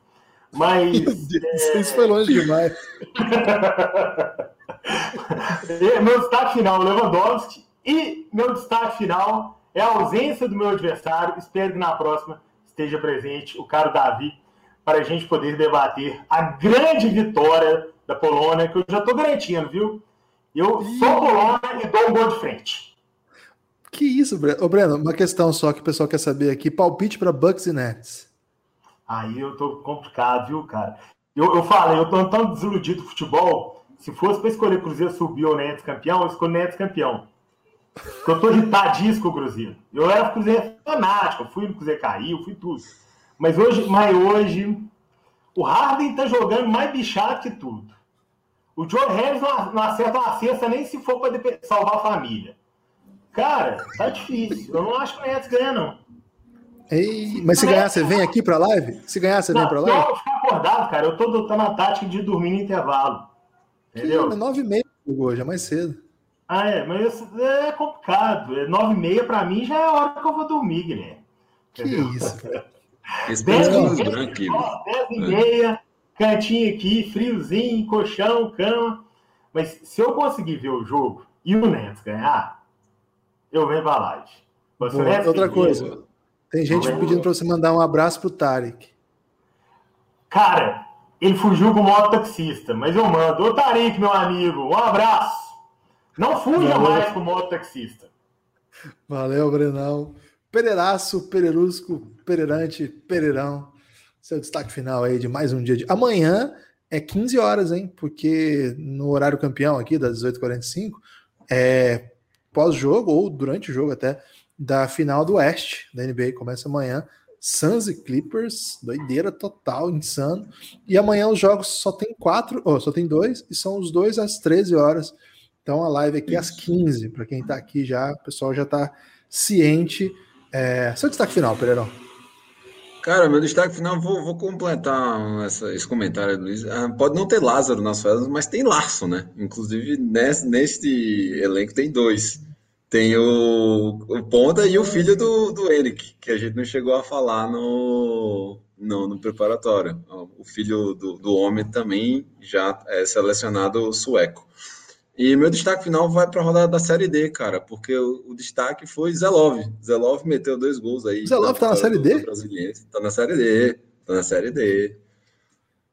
Mas. É... Isso foi longe demais. meu destaque final, Lewandowski. E meu destaque final é a ausência do meu adversário. Espero que na próxima esteja presente o caro Davi, para a gente poder debater a grande vitória da Polônia, que eu já estou garantindo, viu? Eu sou Polônia e dou um gol de frente. Que isso, Breno? Ô, Breno, uma questão só que o pessoal quer saber aqui: palpite para Bucks e Nets. Aí eu tô complicado, viu, cara? Eu, eu falei, eu tô tão desiludido do futebol. Se fosse para escolher Cruzeiro subir ou Nets campeão, eu escolho Nets campeão. Porque eu tô irritadíssimo com o Cruzeiro. Eu era Cruzeiro fanático, eu fui no Cruzeiro caiu, fui tudo. Mas hoje, mas hoje, o Harden tá jogando mais bichado que tudo. O Joe Harris não, não acerta uma cesta nem se for para salvar a família. Cara, tá difícil. Eu não acho que o Nets ganha, não. Ei, mas se ganhar, você vem aqui pra live? Se ganhar, você não, vem pra live? Não, eu fico acordado, cara. Eu tô adotando a tática de dormir no intervalo. Entendeu? Que, nove e meia hoje, é mais cedo. Ah, é, mas é complicado. É nove e meia pra mim já é a hora que eu vou dormir, Guilherme. Entendeu? Que isso, cara. Dez e meia, cantinho aqui, friozinho, colchão, cama. Mas se eu conseguir ver o jogo e o Nets ganhar, eu venho pra live. Você Boa, outra coisa, tem gente pedindo para você mandar um abraço pro Tarek. Cara, ele fugiu com o mototaxista, mas eu mando. Ô Tarek, meu amigo, um abraço. Não fuja Valeu. mais com o mototaxista. Valeu, Brenão. Pereiraço, Pererusco, Pererante, Pereirão. Seu destaque final aí de mais um dia de. Amanhã é 15 horas, hein? Porque no horário campeão aqui, das 18h45, é pós-jogo, ou durante o jogo até, da final do Oeste da NBA. Começa amanhã. Suns e Clippers, doideira total, insano. E amanhã os jogos só tem quatro, ou oh, só tem dois, e são os dois às 13 horas. Então a live aqui às 15, para quem está aqui já, o pessoal já está ciente. É... Seu destaque final, Pereirão. Cara, meu destaque final, vou, vou completar essa, esse comentário do Luiz. Ah, pode não ter Lázaro nas festas, mas tem Larson, né? Inclusive, nesse, neste elenco tem dois. Tem o, o Ponta e o filho do, do Eric, que a gente não chegou a falar no, no, no preparatório. O filho do, do homem também já é selecionado sueco. E meu destaque final vai para a rodada da Série D, cara, porque o, o, destaque foi Zelov. Zelov meteu dois gols aí. Zelov tá na Série D? Tá na Série D, tá na Série D.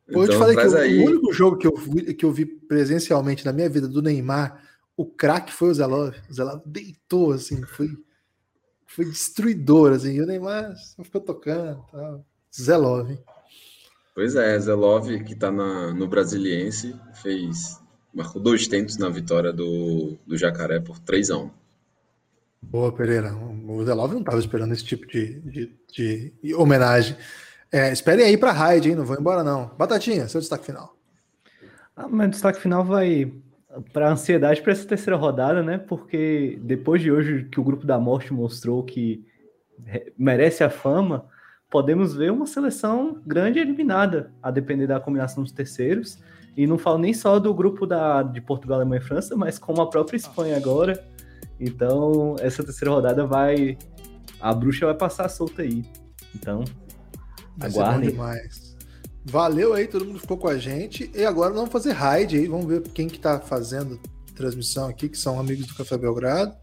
Então, eu te então, falei que aí... o único jogo que eu, vi, que eu vi presencialmente na minha vida do Neymar, o craque foi o Zelov. O Zelov deitou, assim, foi, foi destruidor, assim. E o Neymar só ficou tocando. Tá. Zelov. Pois é, Zelov, que tá na, no Brasiliense, fez. Marcou dois tentos na vitória do, do Jacaré por 3 a 1 Boa, Pereira. O Zelov não estava esperando esse tipo de, de, de homenagem. É, esperem aí para Raid, hein? Não vou embora, não. Batatinha, seu destaque final. Ah, meu destaque final vai para ansiedade para essa terceira rodada, né? Porque depois de hoje que o grupo da morte mostrou que merece a fama, podemos ver uma seleção grande eliminada, a depender da combinação dos terceiros. E não falo nem só do grupo da, de Portugal, Alemanha e França, mas como a própria Espanha agora. Então, essa terceira rodada vai. A bruxa vai passar solta aí. Então, Aguardem. demais. Valeu aí, todo mundo ficou com a gente. E agora vamos fazer raid aí, vamos ver quem que tá fazendo transmissão aqui, que são amigos do Café Belgrado.